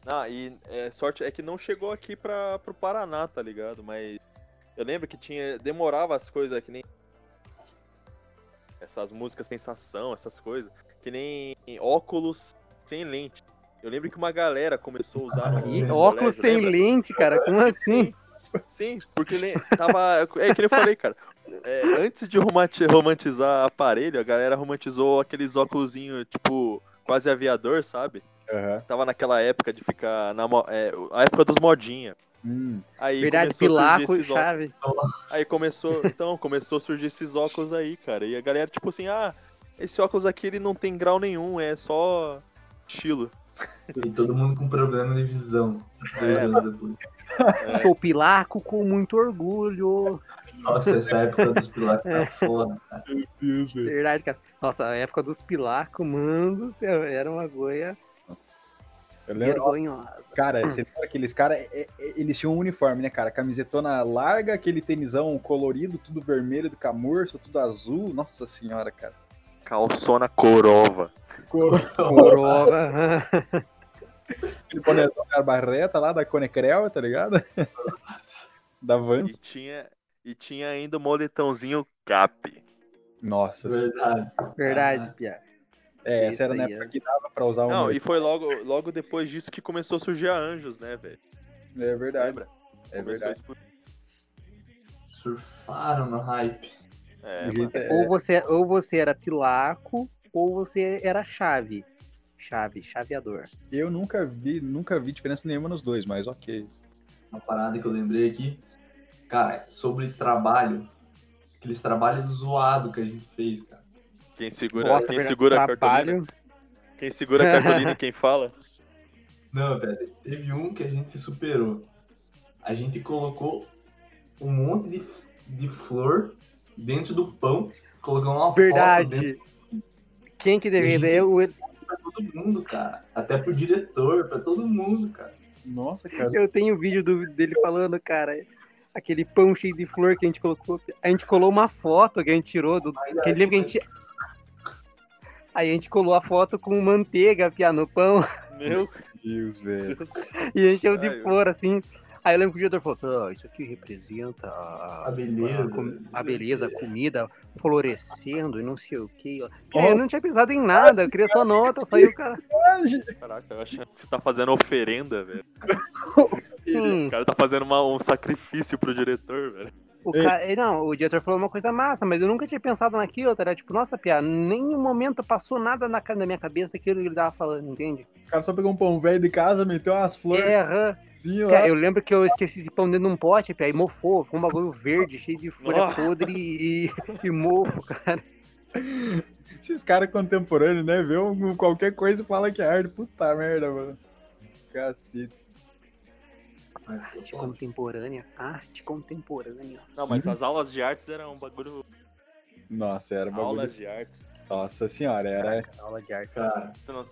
Ah, e é, sorte é que não chegou aqui pra, pro Paraná, tá ligado? Mas eu lembro que tinha. Demorava as coisas que nem. Essas músicas sensação, essas coisas. Que nem óculos sem lente. Eu lembro que uma galera começou a usar. no óculos colégio, sem lembra? lente, cara. Como assim? Sim, porque ele tava. É que nem eu falei, cara. É, antes de romanti- romantizar aparelho, a galera romantizou aqueles óculos, tipo, quase aviador, sabe? Aham. Tava naquela época de ficar na é, a época dos modinha. Hum. Aí Verdade, começou a surgir pilaco e esses óculos. chave. Aí começou, então, começou a surgir esses óculos aí, cara. E a galera tipo assim: "Ah, esse óculos aqui ele não tem grau nenhum, é só estilo". E todo mundo com problema de visão. Dois É. anos depois. É. Sou pilaco com muito orgulho. Nossa, essa época dos pilatos tá foda. Meu Deus, velho. Verdade, cara. Nossa, a época dos pilacos, mano do céu, era uma goia Eu lembro, vergonhosa. cara, você lembra aqueles caras, é- é- eles tinham um uniforme, né, cara? Camisetona larga, aquele tenisão colorido, tudo vermelho do camurso, tudo azul. Nossa senhora, cara. Calçona corova. Aquele bonezão da barreta lá da Conecrel, tá ligado? da E Vans. tinha e tinha ainda o moletãozinho cap. Nossa. Verdade. Verdade, Pia. É, Isso essa era na aí, época é. que dava pra usar um. Não, e foi logo logo depois disso que começou a surgir a Anjos, né, velho? É verdade. Lembra? É Começou verdade. Surfaram no hype. É, O é- Ou você, ou você era pilaco, ou você era chave. Chave, chaveador. Eu nunca vi, nunca vi diferença nenhuma nos dois, mas ok. Uma parada que eu lembrei aqui. Cara, sobre trabalho, aqueles trabalhos zoados que a gente fez, cara. Quem segura, Nossa, quem segura a cartolina? Quem segura a cartolina e quem fala? Não, velho, teve um que a gente se superou. A gente colocou um monte de, de flor dentro do pão, colocou uma foto Verdade. dentro Quem que deveria? Eu, eu, pra todo mundo, cara. Até pro diretor, pra todo mundo, cara. Nossa, cara. eu tenho vídeo do- dele falando, cara. Aquele pão cheio de flor que a gente colocou. A gente colou uma foto que a gente tirou do. Que lembra que a gente. Aí a gente colou a foto com manteiga, pia, no pão. Meu Deus, velho. E encheu de flor, assim. Aí eu lembro que o diretor falou assim, "Ah, isso aqui representa a, A beleza. a, com- a beleza, a comida florescendo e não sei o que. Eu não tinha pensado em nada, eu queria só nota, saiu o cara. Caraca, eu achando que você tá fazendo oferenda, velho. Sim, O cara tá fazendo uma- um sacrifício pro diretor, velho. O cara. Não, o diretor falou uma coisa massa, mas eu nunca tinha pensado naquilo, tá? Era tipo, nossa, Pia, nenhum momento passou nada na, na minha cabeça daquilo que ele tava falando, entende? O cara só pegou um pão velho de casa, meteu umas flores É, aham. Cara, eu lembro que eu esqueci esse pão dentro de um pote, Pia, e mofou, ficou um bagulho verde, cheio de folha Ah. podre e, e mofo, cara. Esses caras contemporâneos, né? Vê um- qualquer coisa e fala que é arte. Puta merda, mano. Cacete. Arte contemporânea, arte contemporânea. Não, mas as aulas de artes eram um bagulho. Nossa, era bagulho. Aulas de artes. Nossa senhora, era. Caraca, aula de arte. Cara, Você não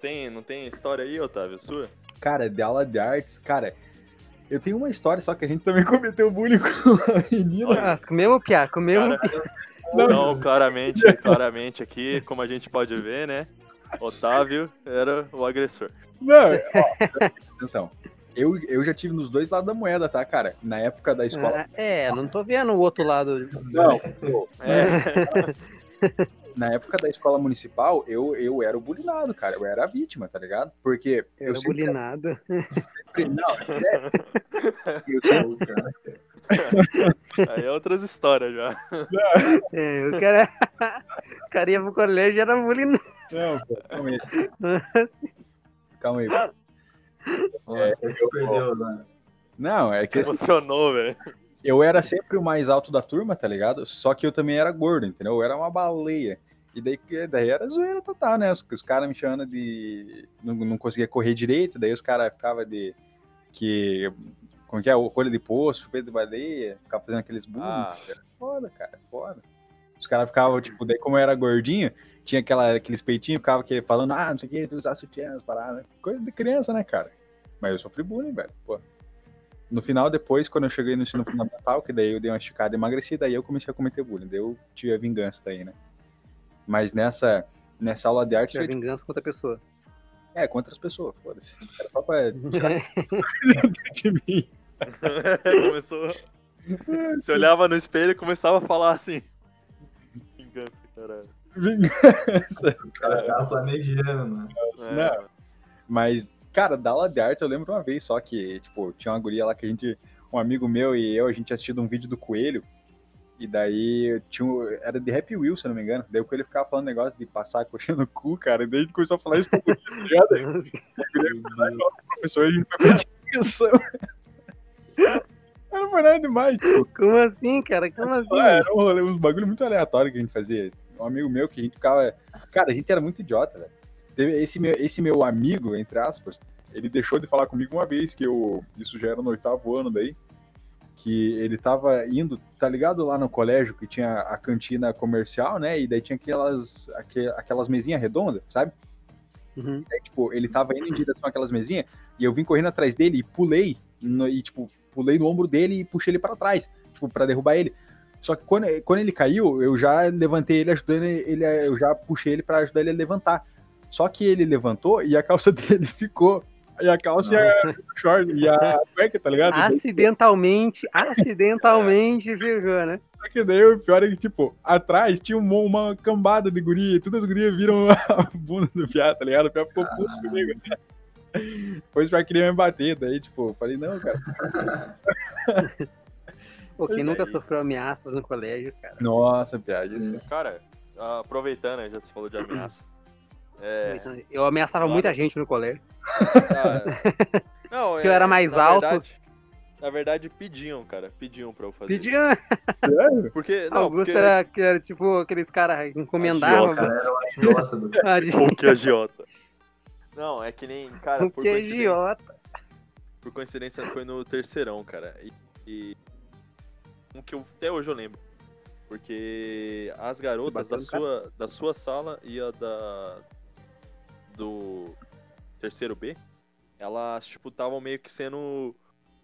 tem, não tem história aí, Otávio, sua? Cara, de aula de artes, cara. Eu tenho uma história, só que a gente também cometeu bullying com a menina. Ah, comemos, Pia, comemos. Cara, Não. Então, claramente, claramente aqui, como a gente pode ver, né? Otávio era o agressor. Não, ó, atenção. Eu, eu já tive nos dois lados da moeda, tá, cara? Na época da escola. Ah, É, não tô vendo o outro lado. Não, pô, É, na época da escola municipal, eu, eu era o bulinado, cara. Eu era a vítima, tá ligado? Porque eu Eu sempre. bulinado. Não, é, eu sempre cara. aí é outras histórias já. É, o cara, o cara ia pro colégio e era bulinado. Não, pô, calma aí, calma aí. É, se perdeu, né? Não, é que Você emocionou, velho. eu era sempre o mais alto da turma, tá ligado? Só que eu também era gordo, entendeu? Eu era uma baleia. E daí, daí era zoeira total, né? Os, os caras me chamando de. Não, não conseguia correr direito, daí os caras ficavam de. Que. Como que é? O rolho de poço, chupeta de baleia, ficava fazendo aqueles bullying. Ah, Foda, cara, foda. Os caras ficavam, tipo, daí como eu era gordinho, tinha aquela, aqueles peitinhos, ficava que, falando, ah, não sei o que, tu usar sutiã, as paradas. Coisa de criança, né, cara? Mas eu sofri bullying, velho, pô. No final, depois, quando eu cheguei no ensino fundamental, que daí eu dei uma esticada e emagreci, daí eu comecei a cometer bullying, daí eu tive a vingança daí, né? Mas nessa, nessa aula de arte, Tinha vingança contra a pessoa. é, contra as pessoas, foda-se. Era só pra de mim. Começou. Você olhava no espelho e começava a falar assim. Vingança, caralho. Vingança. O cara ficava planejando, mano. É, Não. Mas, cara, da aula de arte eu lembro uma vez só que, tipo, tinha uma guria lá que a gente, um amigo meu e eu, a gente tinha assistido um vídeo do Coelho. E daí tinha, um- era de Happy Wheel, se eu não me engano. Daí o Coelho ficava falando negócio de passar a coxa no cu, cara. E daí a gente começou a falar isso pra tá? O professor, a gente foi pedir atenção. Não foi nada demais, tipo. Como assim, cara? Como assim? Ah, Era um rolê, uns bagulho muito aleatório que a gente fazia. Um amigo meu que a gente ficava. Cara, a gente era muito idiota, velho. Esse meu, esse meu amigo, entre aspas, ele deixou de falar comigo uma vez que eu. Isso já era no oitavo ano daí. Que ele tava indo, tá ligado lá no colégio que tinha a cantina comercial, né? E daí tinha aquelas, aque- aquelas mesinhas redondas, sabe? Uhum. Tipo, ele tava indo em direção àquelas mesinhas e eu vim correndo atrás dele e pulei, no- e, tipo, pulei no ombro dele e puxei ele pra trás, tipo, pra derrubar ele. Só que quando, quando ele caiu, eu já levantei ele, ajudando ele, eu já puxei ele pra ajudar ele a levantar. Só que ele levantou e a calça dele ficou. E a calça e a short e a cueca, tá ligado? Acidentalmente, acidentalmente ficou, né? Só que daí o pior é que, tipo, atrás tinha uma, uma cambada de guria, e todas as gurias viram a bunda do Piá, tá ligado? O Piá ficou puto comigo. né? Depois o Piá queria me bater, daí, tipo, falei, não, cara. Pô, quem nunca é. sofreu ameaças no colégio, cara? Nossa, Piá, isso. Cara, aproveitando, aí, já se falou de ameaça. É, Eu ameaçava Claro. muita gente no colégio. ah, não, Que eu era mais na alto. verdade- Na verdade, pediam, cara. Pediam pra eu fazer. Pedia. Sério? Porque. Não, Augusto porque... era, que era tipo aqueles caras que encomendavam. O cara era o agiota do que agiota. Não, é que nem. Cara, O por que é coincidência. idiota. Por coincidência, foi no terceirão, cara. E. e um que eu, até hoje eu lembro. Porque as garotas da cara? sua, da sua sala e a da. Do terceiro B, elas, tipo, estavam meio que sendo.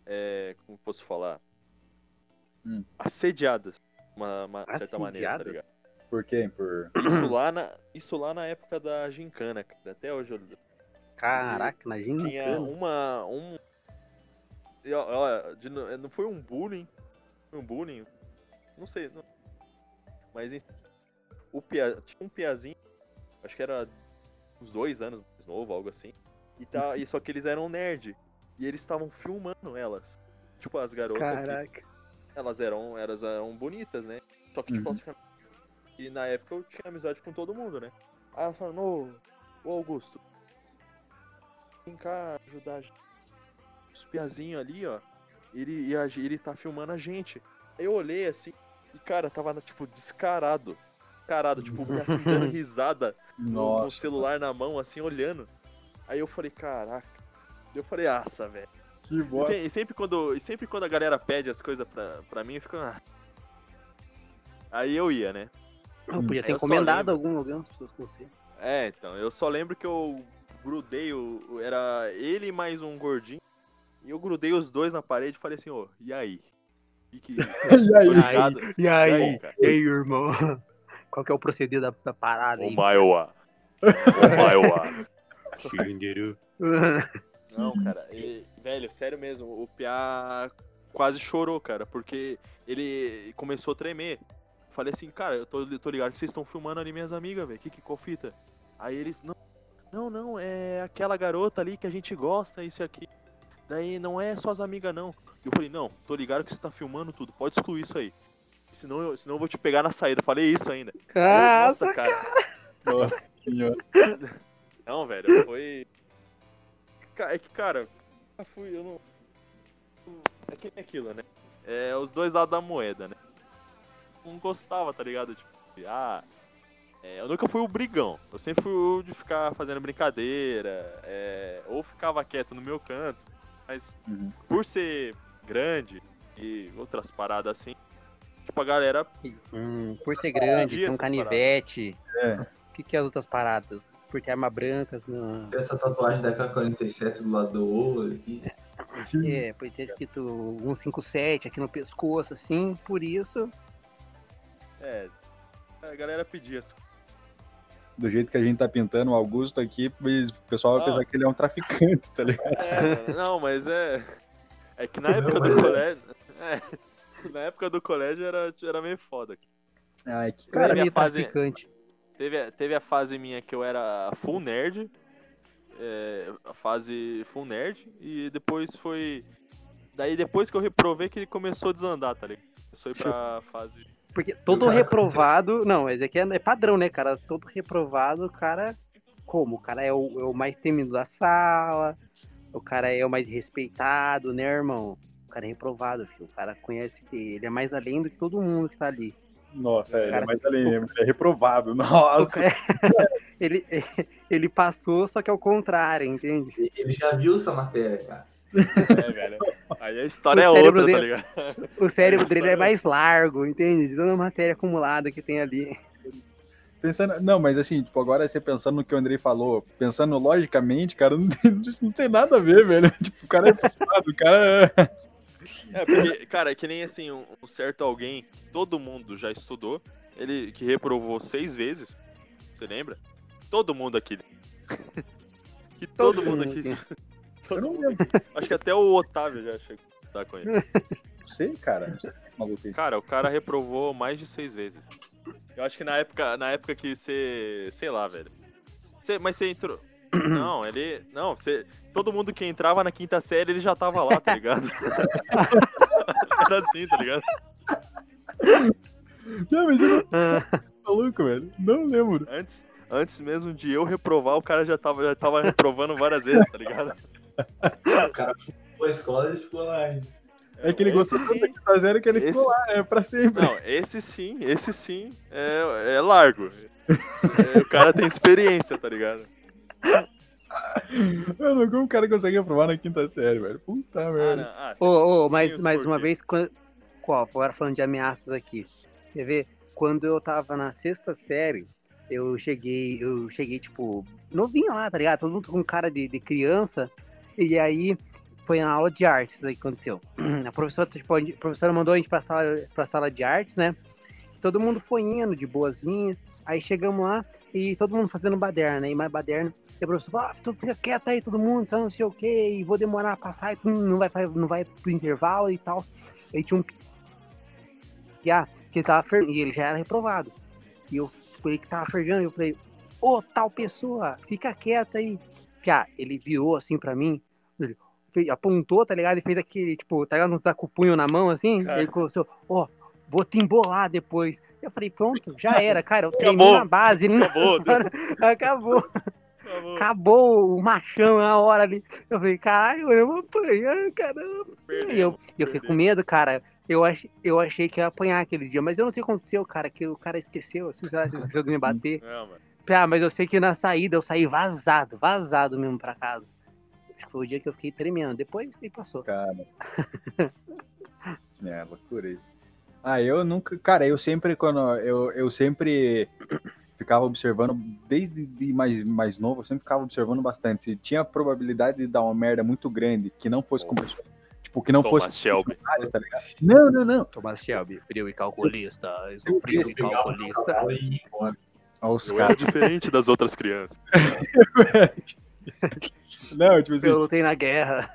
É, como posso falar? Hum. Assediadas. De uma, uma certa maneira, tá ligado? Assediadas? Por quê? Por... Isso lá, na, isso lá na época da gincana, cara. Até hoje eu Caraca, na tinha gincana. uma. Um, no- não foi um bullying. Um bullying. Não sei. não- mas em- o pia, tinha um piazinho. Acho que era uns dois anos mais novo, algo assim. E, tá, e só que eles eram nerd. E eles estavam filmando elas. Tipo, as garotas. Caraca. elas eram, elas eram bonitas, né? Só que, tipo, Uhum. elas. E na época eu tinha amizade com todo mundo, né? Aí elas falaram, ô, ô Augusto, vem cá ajudar a gente. Os piazinhos ali, ó. Ele, e a- ele tá filmando a gente. Eu olhei assim, e cara, tava, tipo, descarado. Descarado, tipo, o piazinho dando risada no, no Nossa. celular na mão, assim, olhando. Aí eu falei, caraca. Eu falei, aça, velho. Que E, bosta. se- e sempre quando, e sempre quando a galera pede as coisas pra, pra mim, eu fico. "Ah." Aí eu ia, né? Eu podia ter Eu só encomendado lembro. algum, pessoas com você. É, então, eu só lembro que eu grudei o. o- Era ele e mais um gordinho. E eu grudei os dois na parede e falei assim, ô, e aí? E que. E aí? Ligado? E E aí? aí, cara? E aí, irmão? Qual que é o proceder da, da parada O aí? Maiwa. O Maiwa. Não, cara, e- velho, sério mesmo, o Piá quase chorou, cara, porque ele começou a tremer. Falei assim, cara, eu tô, tô ligado que vocês estão filmando ali minhas amigas, velho, que, que qual fita? Aí eles, não, não, não, é aquela garota ali que a gente gosta, isso e aqui. Daí não é só as amigas, não. Eu falei, não, tô ligado que você tá filmando tudo, pode excluir isso aí. Senão eu, senão eu vou te pegar na saída. Falei isso ainda. Eu, Nossa, cara. Nossa senhora. Não, velho, foi. É que, cara, eu fui, eu não. É que nem aquilo, né? É os dois lados da moeda, né? Não gostava, tá ligado? Tipo, de, ah. é, eu nunca fui o brigão. Eu sempre fui o de ficar fazendo brincadeira, é, ou ficava quieto no meu canto. Mas Uhum. por ser grande e outras paradas assim, tipo, a galera. Hum, por ser grande, Dia tem um canivete. É. O que, que é as outras paradas? Por ter arma brancas, não. Tem essa tatuagem da K-47 do lado do olho aqui. É, por ter escrito 157 aqui no pescoço, assim, por isso. É. A galera pedia assim. Do jeito que a gente tá pintando o Augusto aqui, o pessoal vai Ah. pensar que ele é um traficante, tá ligado? É, não, mas é. É que na época Não, do é. colégio. É, na época do colégio era, era meio foda. Ai, que Cara, meio fase- traficante. Teve, a- teve a fase minha que eu era full nerd. é, a fase full nerd. E depois foi. Daí depois que eu reprovei que ele começou a desandar, tá ligado? Começou a ir pra fase. Porque todo cara, reprovado. Não, mas aqui é, é padrão, né, cara? Todo reprovado, o cara. Como? O cara é o, é o mais temido da sala. O cara é o mais respeitado, né, irmão? O cara é reprovado, filho. O cara conhece. Ele é mais além do que todo mundo que tá ali. Nossa, é, ele é Cara, mais além, ele é reprovado. O Nossa. cara- ele, ele passou, só que é o contrário, entende? Ele já viu essa matéria, cara. É, velho. Aí a história O é outra, tá dele- ligado? O cérebro Isso, dele é mais largo, entende? De toda a matéria acumulada que tem ali. Pensando, não, mas assim, tipo, agora você pensando no que o Andrei falou, pensando logicamente, cara, não tem, isso não tem nada a ver, velho. Tipo, o cara é reprovado, o cara é. É, porque, cara, é que nem assim, um, um certo alguém que todo mundo já estudou, ele que reprovou seis vezes, você lembra? Todo mundo aqui. que todo, mundo aqui. Aqui. Eu todo não mundo. lembro. Acho que até o Otávio já chegou a estudar com ele. Não sei, cara. Maluco. Cara, o cara reprovou mais de seis vezes. Eu acho que na época, na época que você. Sei lá, velho. Você, mas você entrou. Não, ele. Não, você. Todo mundo que entrava na quinta série, ele já tava lá, tá ligado? Era assim, tá ligado? Não, mas eu não maluco, velho. Não lembro. Antes, antes mesmo de eu reprovar, o cara já tava, já tava reprovando várias vezes, tá ligado? O cara foi a escola e ficou lá. É que ele Esse gostou tanto quinta série que ele Esse- ficou lá, é pra sempre. Não, esse sim, esse sim é, é largo. É, o cara tem experiência, tá ligado? Mano, como o cara consegue aprovar na quinta série, velho? Puta Ah, merda. ah, ô, mas mais uma vez, quando... qual? Agora falando de ameaças aqui. Quer ver? Quando eu tava na sexta série, eu cheguei, eu cheguei, tipo, novinho lá, tá ligado? Todo mundo com cara de, de criança. E aí foi na aula de artes aí que aconteceu. A professora, tipo, a professora mandou a gente pra sala, pra sala de artes, né? Todo mundo foi indo de boazinha. Aí chegamos lá e todo mundo fazendo baderna, e mais baderna. E a professora falou, ah, tu fica quieto aí, todo mundo, não sei o quê, e vou demorar a passar, e não vai, não vai pro intervalo e tal. Aí tinha um piá que ele tava fer... e ele já era reprovado. E eu, tipo, que tava fervendo, eu falei, ô, tal pessoa, fica quieta aí. Piá, ele virou assim pra mim, fez- apontou, tá ligado? E fez aquele, tipo, tá ligado? Uns tá com o punho na mão, assim, Cara. ele começou, ó, vou te embolar depois. Eu falei, pronto, já era, cara, eu treinei na base, não... Acabou, acabou. acabou. Acabou o machão na hora ali. Eu falei, caralho, eu vou apanhar, caramba. E eu, eu fiquei com medo, cara. Eu, ach, eu achei que ia apanhar aquele dia, mas eu não sei o que aconteceu, cara, que o cara esqueceu, assim, lá, se esqueceu de me bater. Não, mano. Ah, mas eu sei que na saída eu saí vazado, vazado mesmo pra casa. Acho que foi o dia que eu fiquei tremendo. Depois daí passou. Cara. é, loucura isso. Ah, eu nunca. Cara, eu sempre, quando. Eu, eu sempre ficava observando, desde de mais, mais novo, eu sempre ficava observando bastante. Se tinha probabilidade de dar uma merda muito grande, que não fosse com pessoa. Tipo, que não Thomas fosse. Shelby. Tá ligado? Não, não, não. Thomas Shelby, frio e calculista. Eu frio e calculista. Olha os Eu caras. diferente das outras crianças. Não, tipo assim, Eu lutei na guerra.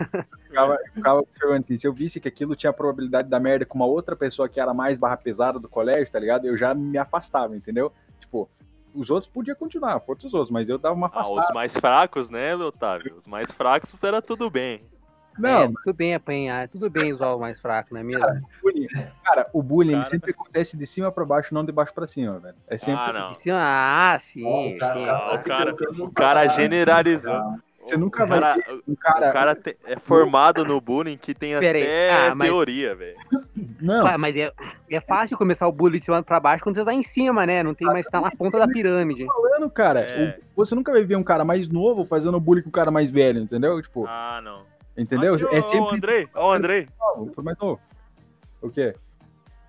ficava, ficava observando assim, se eu visse que aquilo tinha probabilidade da merda com uma outra pessoa que era mais barra pesada do colégio, tá ligado? Eu já me afastava, entendeu? Tipo, os outros podiam continuar, foram os outros, mas eu dava uma Ah, afastada. os mais fracos, né, Otávio? Os mais fracos era tudo bem. Não, É, tudo bem apanhar, tudo bem usar o mais fraco, não é mesmo? bullying. Cara, o bullying Cara. sempre acontece de cima pra baixo, não de baixo pra cima, velho. É sempre. Ah, não. De cima, ah, sim, o cara- sim. O cara- o cara palácio, generalizou. cara. Você nunca o vai cara, Um cara. O cara te- é formado no bullying que tem Pera até Ah, mas- teoria, velho. Não, Claro, mas é, é fácil começar o bullying de cima pra baixo quando você tá em cima, né? Não tem mais tá na ponta da pirâmide. falando, cara. É. o- você nunca vai ver um cara mais novo fazendo bullying com o cara mais velho, entendeu? Tipo, Ah, não. Entendeu? Aqui, ó, é ó, o sempre Andrei, ó, o Andrei. mais novo. O quê?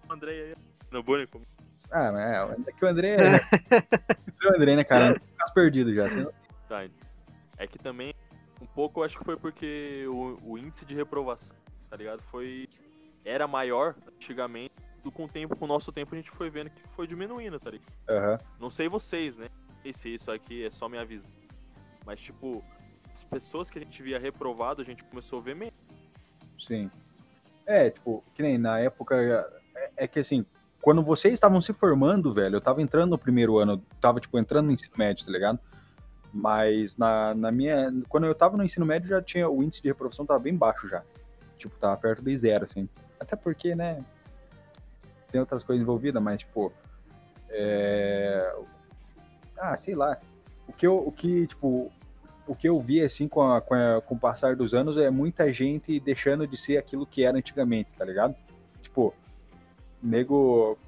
O Andrei aí. No bullying. comigo. Ah, mas é, é que o André é. o André, né, cara? Tá perdido já. Você não- Tá, é que também, um pouco, eu acho que foi porque o, o índice de reprovação, tá ligado? Foi. Era maior antigamente, do com o tempo, com o nosso tempo, a gente foi vendo que foi diminuindo, tá ligado? Aham. Não sei vocês, né? Não sei se isso aqui é só minha visão. Mas, tipo, as pessoas que a gente via reprovado, a gente começou a ver menos. Sim. É, tipo, que nem na época. É, é que assim, quando vocês estavam se formando, velho, eu tava entrando no primeiro ano, tava, tipo, entrando no ensino médio, tá ligado? Mas na, na minha. Quando eu tava no ensino médio, já tinha. O índice de reprovação tava bem baixo já. Tipo, tava perto de zero, assim. Até porque, né? Tem outras coisas envolvidas, mas, tipo. É... Ah, sei lá. O que eu. O que, tipo. O que eu vi, assim, com, a- com, a- com o passar dos anos é muita gente deixando de ser aquilo que era antigamente, tá ligado? Tipo, nego.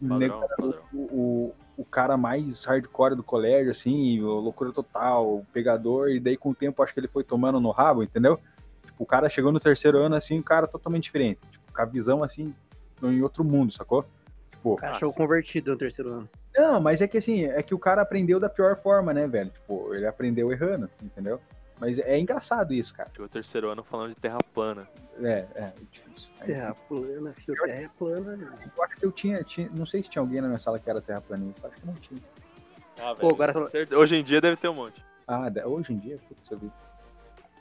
nego Padrão, padrão. o, o, o cara mais hardcore do colégio, assim, o loucura total, o pegador, e daí com o tempo acho que ele foi tomando no rabo, entendeu? Tipo, o cara chegou no terceiro ano, assim, um cara totalmente diferente. Tipo, com a visão, assim, em outro mundo, sacou? Tipo, O cara achou sim. convertido no terceiro ano. Não, mas é que assim, é que o cara aprendeu da pior forma, né, velho? Tipo, ele aprendeu errando, entendeu? Mas é engraçado isso, cara. Chegou o terceiro ano falando de terra plana. É, é, difícil. Aí, Terra plana, filho, terra é plana. né? Eu acho que eu tinha, tinha. Não sei se tinha alguém na minha sala que era terraplanista. Acho que não tinha. Ah, Pô, agora Hoje em dia deve ter um monte. Ah, hoje em dia, putz, eu vi.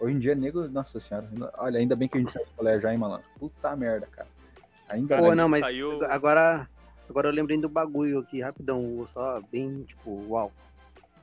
Hoje em dia, nego, nossa senhora. Olha, ainda bem que a gente saiu do colégio já, hein, malandro. Puta merda, cara. Ainda Pô, não, mas saiu- agora, agora eu lembrei do bagulho aqui, rapidão, só bem, tipo, uau.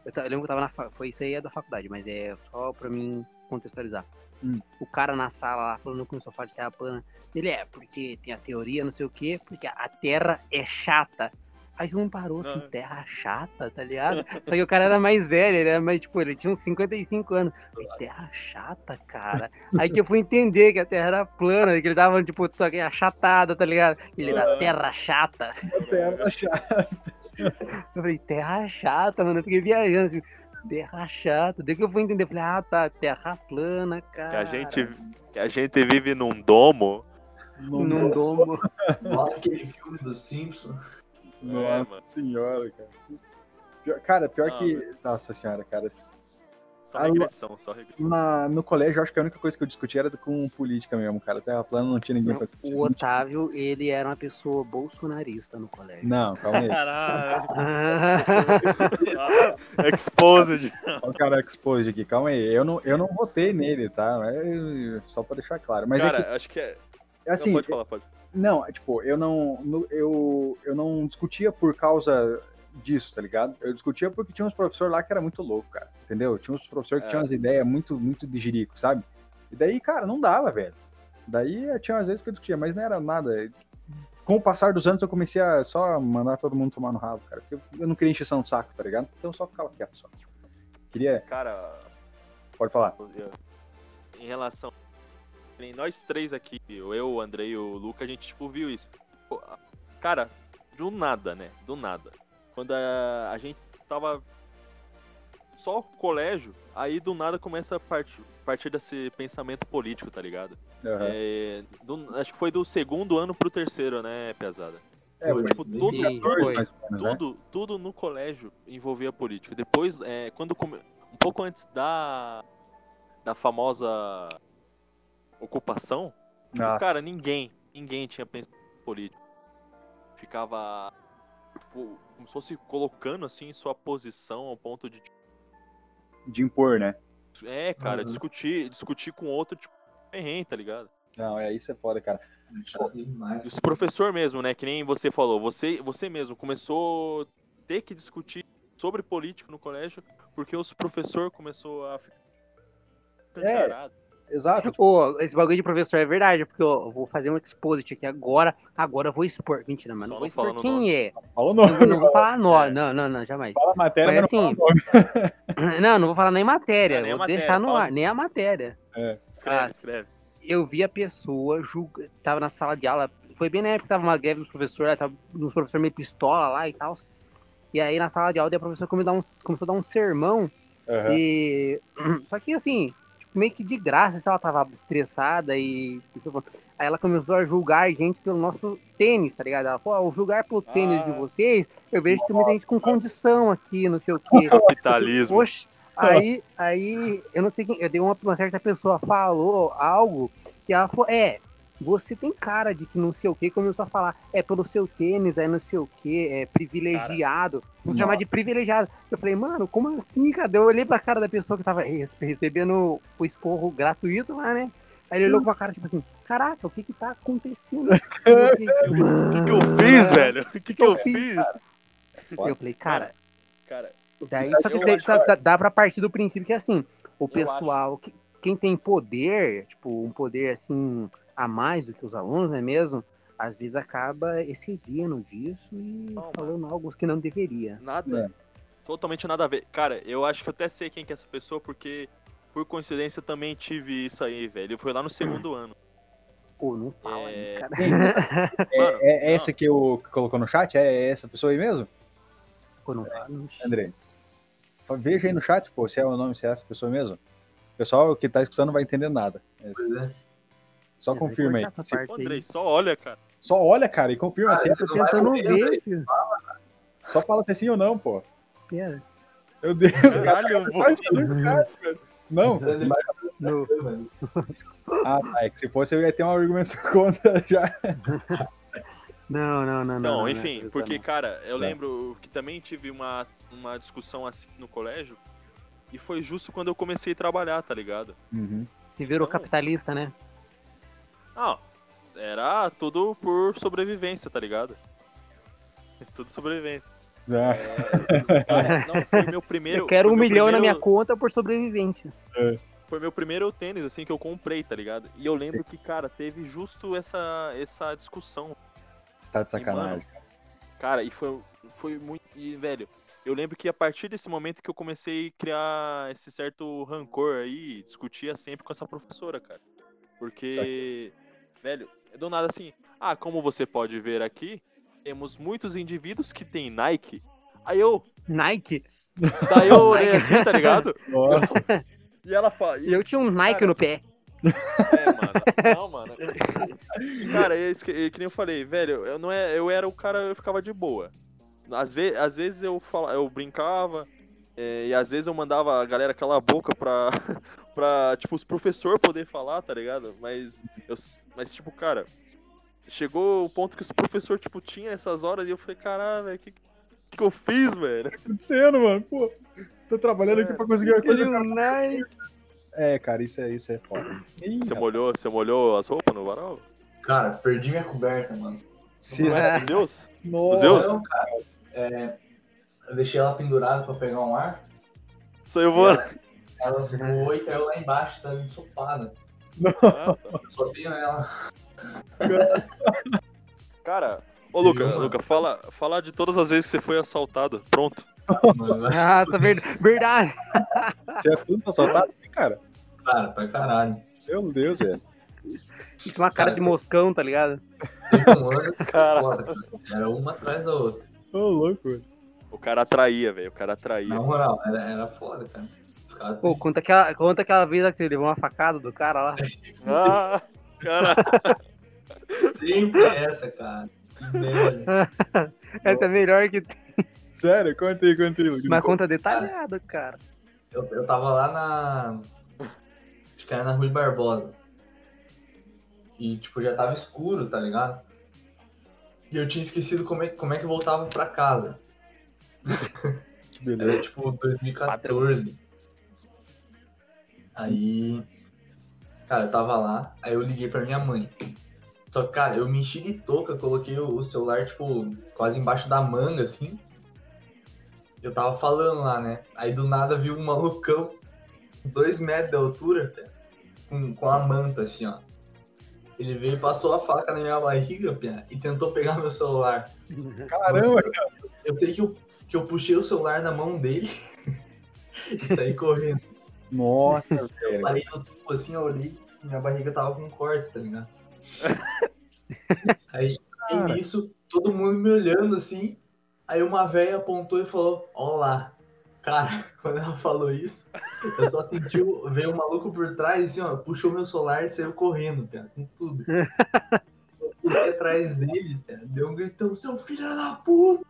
Eu, eu lembro que eu tava na fa... Foi isso aí é da faculdade, mas é só pra mim contextualizar. Hum. O cara na sala lá falando com o sofá de terra plana. Ele é, porque tem a teoria, não sei o quê, porque a Terra é chata. Aí um parou assim, Não. terra chata, tá ligado? Só que o cara era mais velho, ele era mais, tipo, ele tinha uns 55 anos. Falei, terra chata, cara. Aí que eu fui entender que a terra era plana, que ele tava, tipo, só que achatada, tá ligado? Ele era terra chata. Terra chata. Eu falei, terra chata, mano. Eu fiquei viajando assim, terra chata. Daí que eu fui entender, eu falei, ah, tá, terra plana, cara. Que a gente, que a gente vive num domo. Num domo. Igual aquele filme dos Simpsons. Nossa mano. senhora, cara. Pior- cara, pior Ah, que. Nossa senhora, cara. Só regressão, só regressão. Na, no colégio, eu acho que a única coisa que eu discutia era com política mesmo, cara. Terra plana não tinha ninguém pra discutir. O Otávio, ele era uma pessoa bolsonarista no colégio. Não, calma aí. Caralho. Exposed. Olha o cara exposed aqui, calma aí. Eu não, eu não votei nele, tá? Mas, só pra deixar claro. Mas Cara, é que, acho que é. é assim, não, pode falar, pode. Não, tipo, eu não, eu, eu não discutia por causa disso, tá ligado? Eu discutia porque tinha uns professores lá que era muito louco, cara. Entendeu? Tinha uns professores que É. tinham umas ideias muito, muito de jirico, sabe? E daí, cara, não dava, velho. Daí eh, tinha às vezes que eu discutia, mas não era nada. Com o passar dos anos, eu comecei a só mandar todo mundo tomar no rabo, cara. Porque eu- não queria encheção de saco, tá ligado? Então eu só ficava quieto só. Queria. Cara, Pode falar. em relação. Nós três aqui, eu, o Andrei e o Luca, a gente, tipo, viu isso. Cara, do nada, né? Do nada. Quando a, a gente tava só colégio, aí do nada começa a partir, partir desse pensamento político, tá ligado? Aham. É, do- acho que foi do segundo ano pro terceiro, né, pesada? É, foi Tipo, todo, Sim, todo, foi. né? tudo, tudo no colégio envolvia política. Depois, é, quando come... um pouco antes da da famosa ocupação, tipo, cara, ninguém, ninguém tinha pensado em política. Ficava tipo, como se fosse colocando assim sua posição ao ponto de De impor, né? é, cara, Uhum. discutir, discutir com outro tipo perrengue, tá ligado? Não, é isso é foda, cara. Os professor mesmo, né, que nem você falou, você você mesmo começou a ter que discutir sobre política no colégio porque os professor começou a ficar É. encarado. Exato. Ô, esse bagulho de professor é verdade, porque eu vou fazer um exposit aqui agora. Agora eu vou expor. Mentira, mas Só não não vou expor quem nome. é. Fala o nome. vou- não vou falar nome. É. Não, não, não, jamais. Fala a matéria, Mas mas não assim, fala o nome. Não, não vou falar nem matéria. Não, nem vou matéria, deixar no fala- ar, nem a matéria. Escreve, Ah, escreve. Eu vi a pessoa, julga... tava na sala de aula. Foi bem na época que tava uma greve dos professores, tava uns professores meio pistola lá e tal. E aí na sala de aula, a professora começou a dar um, começou a dar um sermão. Aham. E. Só que assim, meio que de graça, se ela tava estressada e. Aí ela começou a julgar a gente pelo nosso tênis, tá ligado? Ela falou, ao julgar pelo tênis de Ah. vocês, eu vejo que tem muita gente com condição aqui, não sei o quê. Capitalismo. Poxa, aí, aí, eu não sei quem, eu dei uma, uma certa pessoa falou algo que ela falou, é, você tem cara de que não sei o que, começou a falar, é pelo seu tênis, é não sei o que, é privilegiado, Nossa. chamar de privilegiado. Eu falei, mano, como assim, cara? Eu olhei pra cara da pessoa que tava re- recebendo o esporro gratuito lá, né? Aí ele olhou com uma cara, tipo assim, caraca, o que que tá acontecendo? O que, que eu fiz, velho? O que, que eu fiz? eu falei, cara, Cara, Daí, só que dá, dá pra partir do princípio que assim, o pessoal, que- quem tem poder, tipo, um poder assim a mais do que os alunos, não é mesmo? Às vezes acaba excedendo disso e Não, falando algo que não deveria. nada. Totalmente nada a ver. Cara, eu acho que eu até sei quem que é essa pessoa, porque por coincidência eu também tive isso aí, velho. Foi lá no segundo ano. Pô, não fala aí, É. cara. É, Mano, é não. essa que o que colocou no chat? É essa pessoa aí mesmo? Pô, não fala. não- André. Veja aí no chat, pô, se é o nome, se é essa pessoa mesmo. O pessoal que tá escutando não vai entender nada. É, Pois é. Só É, confirma aí. Se- aí. Andrei, só olha, cara. Só olha, cara, e confirma Ah, é. esse Tô não tentando ver, filho. Só fala se é sim ou não, pô. Pera. Meu Deus. Caralho, eu vou. Não? Mano. Ah, tá. É que se fosse eu ia ter um argumento contra já. Não, não, não, não. Não, não, enfim, não, porque, não. cara, eu É. lembro que também tive uma, uma discussão assim no colégio. E foi justo quando eu comecei a trabalhar, tá ligado? Uhum. Se virou Não. capitalista, né? Não, era tudo por sobrevivência, tá ligado? Tudo sobrevivência. Ah, Cara, não, foi meu primeiro. Eu quero um milhão na minha primeiro- conta por sobrevivência. Foi meu primeiro tênis, assim, que eu comprei, tá ligado? E eu lembro que, cara, teve justo essa, essa discussão. Você tá de E, mano, sacanagem. Cara, e foi foi muito. E, velho, eu lembro que a partir desse momento que eu comecei a criar esse certo rancor aí, discutia sempre com essa professora, cara. Porque, velho, do nada assim, ah, como você pode ver aqui, temos muitos indivíduos que têm Nike. Aí eu, Nike? daí eu olhei assim, tá ligado? Nossa. E ela fala. E eu tinha um Nike no pé. É, mano. Não, mano. Cara, é isso que, é que nem eu falei, velho, eu não é, eu era o cara, eu ficava de boa. Às, ve às vezes eu fala, eu brincava, é, e às vezes eu mandava a galera calar a boca pra, pra tipo, os professor poder falar, tá ligado? Mas, eu, mas tipo, cara, chegou o ponto que os professor, tipo, tinha essas horas e eu falei, caralho, velho, que, que que eu fiz, velho? acontecendo, mano? Pô, tô trabalhando aqui pra conseguir uma coisa. Ele Nike. É, cara, isso é, isso é foda. Ih, Você molhou, você molhou as roupas no varal? Cara, perdi minha coberta, mano. Se- É. Os Deus? Nossa. Zeus? Não, cara. É, eu deixei ela pendurada pra pegar um ar. Saiu voando. Ela voou e caiu lá embaixo, tá ensopada. Eu só tenho ela. Cara, ô Luca, Viu? Luca, fala, fala de todas as vezes que você foi assaltado. Pronto. Nossa, ver- verdade. Você é tudo assaltado, assim, cara? cara, pra caralho. Meu Deus, velho. Tem uma cara de moscão, tá ligado? Um Cara. cara. Era uma atrás da outra. Ô, louco, velho. O cara atraía, velho. O cara atraía. Na moral, era, era foda, cara. Caras Pô, conta aquela, conta aquela vez que você levou uma facada do cara lá. Ah, cara. sempre essa, cara. Que merda. Essa é melhor que. Sério? Conta aí, conta aí. Mas conta detalhado, cara. Eu, eu tava lá na. Acho que era na Rui Barbosa. E, tipo, já tava escuro, tá ligado? E eu tinha esquecido como é, como é que eu voltava pra casa. Era, Beleza. tipo, 2014. Aí. Cara, eu tava lá, aí eu liguei pra minha mãe. Só que, cara, eu me enchi de touca, coloquei o, celular, tipo, quase embaixo da manga, assim. Eu tava falando lá, né? Aí do nada viu um malucão, dois metros de altura, pé, com, com a manta, assim, ó. Ele veio e passou a faca na minha barriga, pé, e tentou pegar meu celular. Caramba, cara. Eu sei que eu, que eu puxei o celular na mão dele e saí correndo. Nossa, Eu velho. parei no tubo assim, eu olhei, minha barriga tava com um corte, tá ligado? Aí, Cara. nisso, todo mundo me olhando assim, aí uma velha apontou e falou, ó lá. Cara, quando ela falou isso, eu só senti, o- veio um maluco por trás, assim, ó, puxou meu celular e saiu correndo, cara, com tudo. Eu fui atrás dele, cara, deu um gritão, seu filho da puta!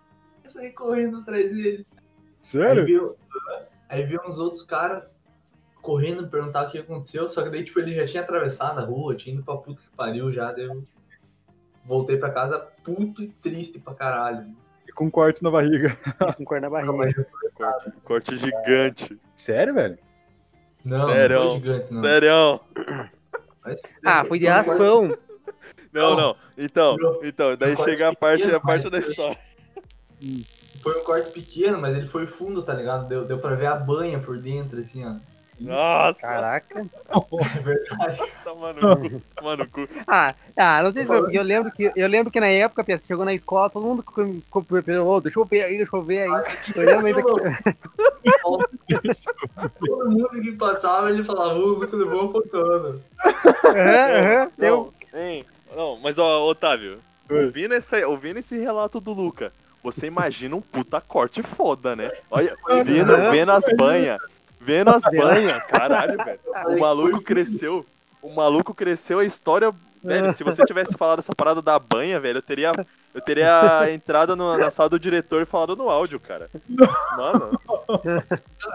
Eu saí correndo atrás dele. Aí Sério? viu, aí viu uns outros caras correndo perguntar o que aconteceu, só que daí, tipo, ele já tinha atravessado a rua, tinha ido pra puta que pariu já, daí eu voltei pra casa puto e triste pra caralho. E com corte na barriga. Com cor na barriga. Corte, corte gigante. Sério, velho? Não, Sério? não foi gigante, não. Sério. Mas- Ah, foi de um corte- raspão. Não, não. Então, então, daí um corte chega a parte, pequeno, a parte da história. Foi um corte pequeno, mas ele foi fundo, tá ligado? Deu, deu pra ver a banha por dentro, assim, ó. Nossa, Caraca. É verdade. tá mano, cu. Ah, ah, não sei se foi, porque eu lembro que eu lembro que na época, Pia, você chegou na escola, todo mundo com- com- oh, deixa eu ver aí, deixa eu ver aí. Eu lembro ainda que- Todo mundo que passava, ele falava, o Lucas levou fotona. Aham, aham, eu- Não, hein? Não, mas ó, Otávio, ouvindo, essa, ouvindo esse relato do Luca, você imagina um puta corte foda, né? Olha, vendo, vendo as banhas, vendo as banhas, caralho, velho. O maluco cresceu, o maluco cresceu a história, velho, se você tivesse falado essa parada da banha, velho, eu teria, eu teria entrado no- na sala do diretor e falado no áudio, cara. Mano,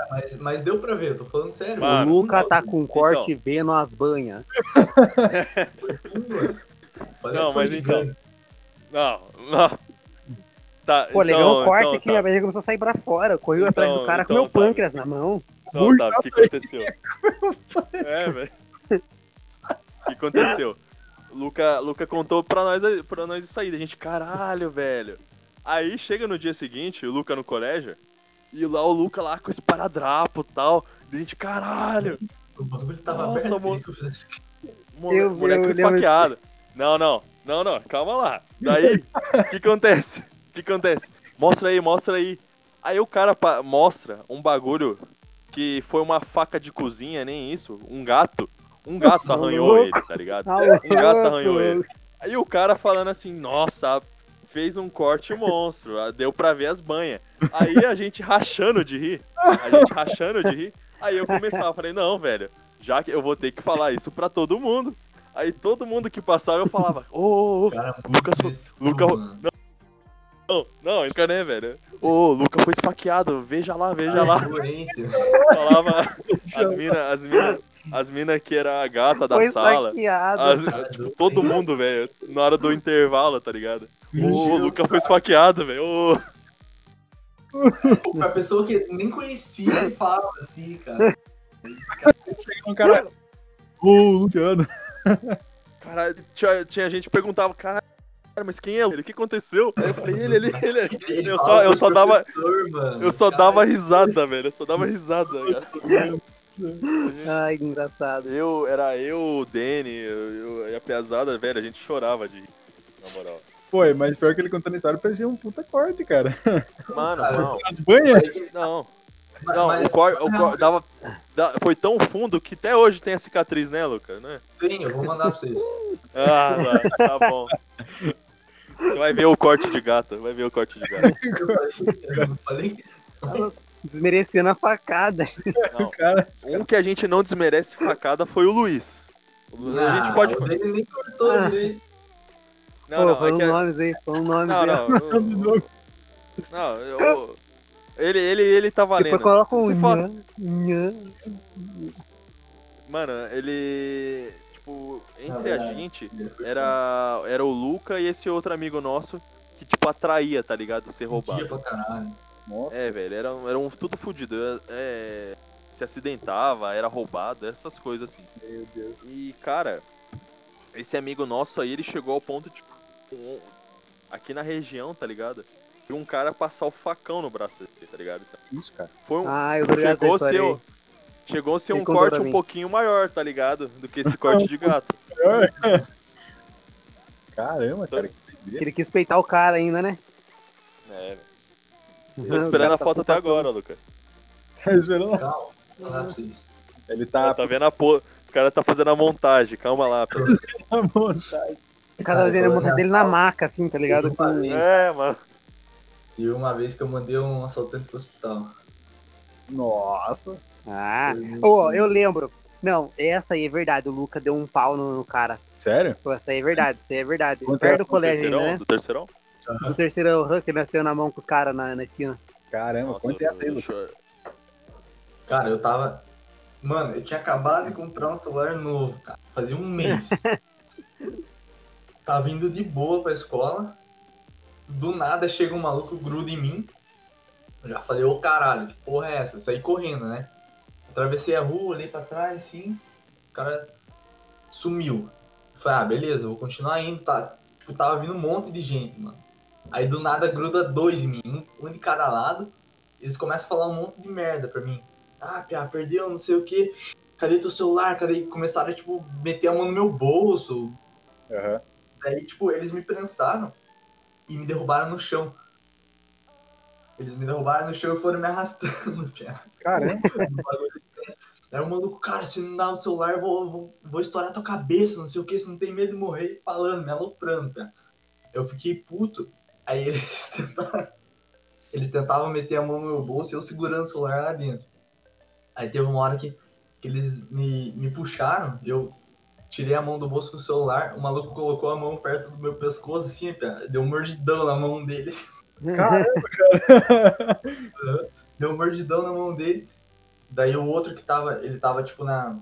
Mas, mas deu pra ver, eu tô falando sério. o Mano, Luca tá com corte Então. vendo as banhas. Não, mas então, não, não. Tá, Pô, então, um corte então, aqui, tá. minha barriga começou a sair pra fora. Correu atrás do Então, cara com então, meu tá. pâncreas na mão. Então, Muito Otávio, o que aconteceu? É, velho. O que aconteceu? Luca, Luca contou pra nós, pra nós isso aí. A gente, caralho, velho. Aí chega no dia seguinte, o Luca no colégio, e lá o Luca lá com esse paradrapo e tal. E a gente, caralho, O bagulho tava Nossa, aberto. que eu fizesse- mole- Eu- moleque eu esfaqueado. Não, não, não, não, calma lá. Daí, o que acontece? O que acontece? mostra aí, mostra aí. Aí o cara mostra um bagulho que foi uma faca de cozinha, nem isso, um gato. Um gato arranhou ele, tá ligado? Tá Um gato arranhou ele. Aí o cara falando assim, nossa, fez um corte monstro, ah, deu pra ver as banhas. Aí a gente rachando de rir, a gente rachando de rir. Aí eu começava, falei, não, velho, já que eu vou ter que falar isso pra todo mundo. Aí todo mundo que passava eu falava, ô, ô, ô, Cara, Lucas- frescura, Luca- não, não, nunca né, velho. Ô, Luca foi esfaqueado, veja lá, veja lá. Doente. Falava as minas, as minas, as mina que era a gata da Foi sala. esfaqueado. As- tipo, todo mundo, velho, na hora do intervalo, tá ligado? Ô, o Luca foi esfaqueado, velho. Ô, Pra pessoa que nem conhecia, ele falava assim, cara. Um cara. Ô, Luciano. Cara, tinha, tinha gente que perguntava, cara, mas quem é ele? O que aconteceu? Aí eu falei, ele, ele, ele. Ele Eu só- eu só dava- mano. Eu só Cara, dava risada, velho. Eu só dava risada. cara. Ai, que engraçado. Eu, era eu, o Danny, eu, eu, e a pesada, velho, a gente chorava de na moral. Pô, mas pior que ele contando a história parecia um puta corte, cara. Mano, Cara, não, As banhas. não. Não, mas- o cor, o cor dava, da- foi tão fundo que até hoje tem a cicatriz, né, Luca? Né? Tem, eu vou mandar pra vocês. Ah, mano, tá bom. Você vai ver o corte de gata, vai ver o corte de gata. Eu não falei? Desmerecendo a facada. Não, Cara, um que a gente não desmerece facada foi o Luiz. O Luiz a gente pode. O dele nem cortou Ah. direito. Não, Pô, não, é falando que. nomes aí, falando nomes Não, aí. não. eu- Não, eu. Ele, ele, ele tá valendo. Depois coloca um Você fala-. Mano, ele. Tipo, entre a gente, foi era, era o Luca e esse outro amigo nosso que, tipo, atraía, tá ligado? Ser roubado. pra caralho. Nossa. É, velho, era, era um tudo fudido. É, se acidentava, era roubado, essas coisas assim. Meu Deus. E, cara, esse amigo nosso aí, ele chegou ao ponto, tipo, aqui na região, tá ligado? De um cara passar o facão no braço dele, tá ligado? Isso, cara. Foi um, Ah, eu chegou a ser. Chegou a ser um corte um pouquinho maior, tá ligado? Do que esse corte de gato. Caramba, cara. Que. Ele quis peitar o cara ainda, né? É, velho. Tô esperando a foto até agora, Luca. Tá esperando? Calma, mandar pra vocês. Ele Tá, tá tá vendo a po... O cara tá fazendo a montagem, calma lá. à vontade. O cara Ah, fazendo a foi, monta né? dele na maca, assim, tá ligado? É, mano. E uma vez que eu mandei um assaltante pro hospital. Nossa. Ah, ô, eu lembro. Não, essa aí é verdade. O Luca deu um pau no, no cara. Sério? Pô, essa aí é verdade, isso aí é verdade. Quanto Perto é? do Do colégio ainda, terceirão? né? Do terceirão? Do terceiro run que nasceu na mão com os caras na, na esquina. Caramba, Nossa, conta essa aí, eu- Cara, eu tava. Mano, eu tinha acabado de comprar um celular novo, cara. Fazia um mês. tava indo de boa pra escola. Do nada chega um maluco, gruda em mim. Eu já falei, ô caralho, que porra é essa? Eu saí correndo, né? Atravessei a rua, olhei pra trás, assim. O cara sumiu. Eu Falei, ah, beleza, vou continuar indo. Tá, tipo, tava vindo um monte de gente, mano. Aí do nada gruda dois em mim, um, de cada lado. Eles começam a falar um monte de merda pra mim. Ah, Pia, perdeu, não sei o que. Cadê teu celular? Cadê? Começaram a, tipo, meter a mão no meu bolso. Aham. Daí, tipo, eles me prensaram e me derrubaram no chão. Eles me derrubaram no chão e foram me arrastando. Caramba. no bagulho. Aí o maluco, cara, se não dá o celular, eu vou, vou, vou estourar tua cabeça, não sei o que, você não tem medo de morrer, falando, me aloprando, cara. Eu fiquei puto, aí eles tentavam, eles tentavam meter a mão no meu bolso e eu segurando o celular lá dentro. Aí teve uma hora que, que eles me, me puxaram, eu tirei a mão do bolso com o celular, o maluco colocou a mão perto do meu pescoço, assim, cara, deu um mordidão na mão dele. Caramba, cara. deu um mordidão na mão dele. Daí o outro que tava, ele tava tipo na,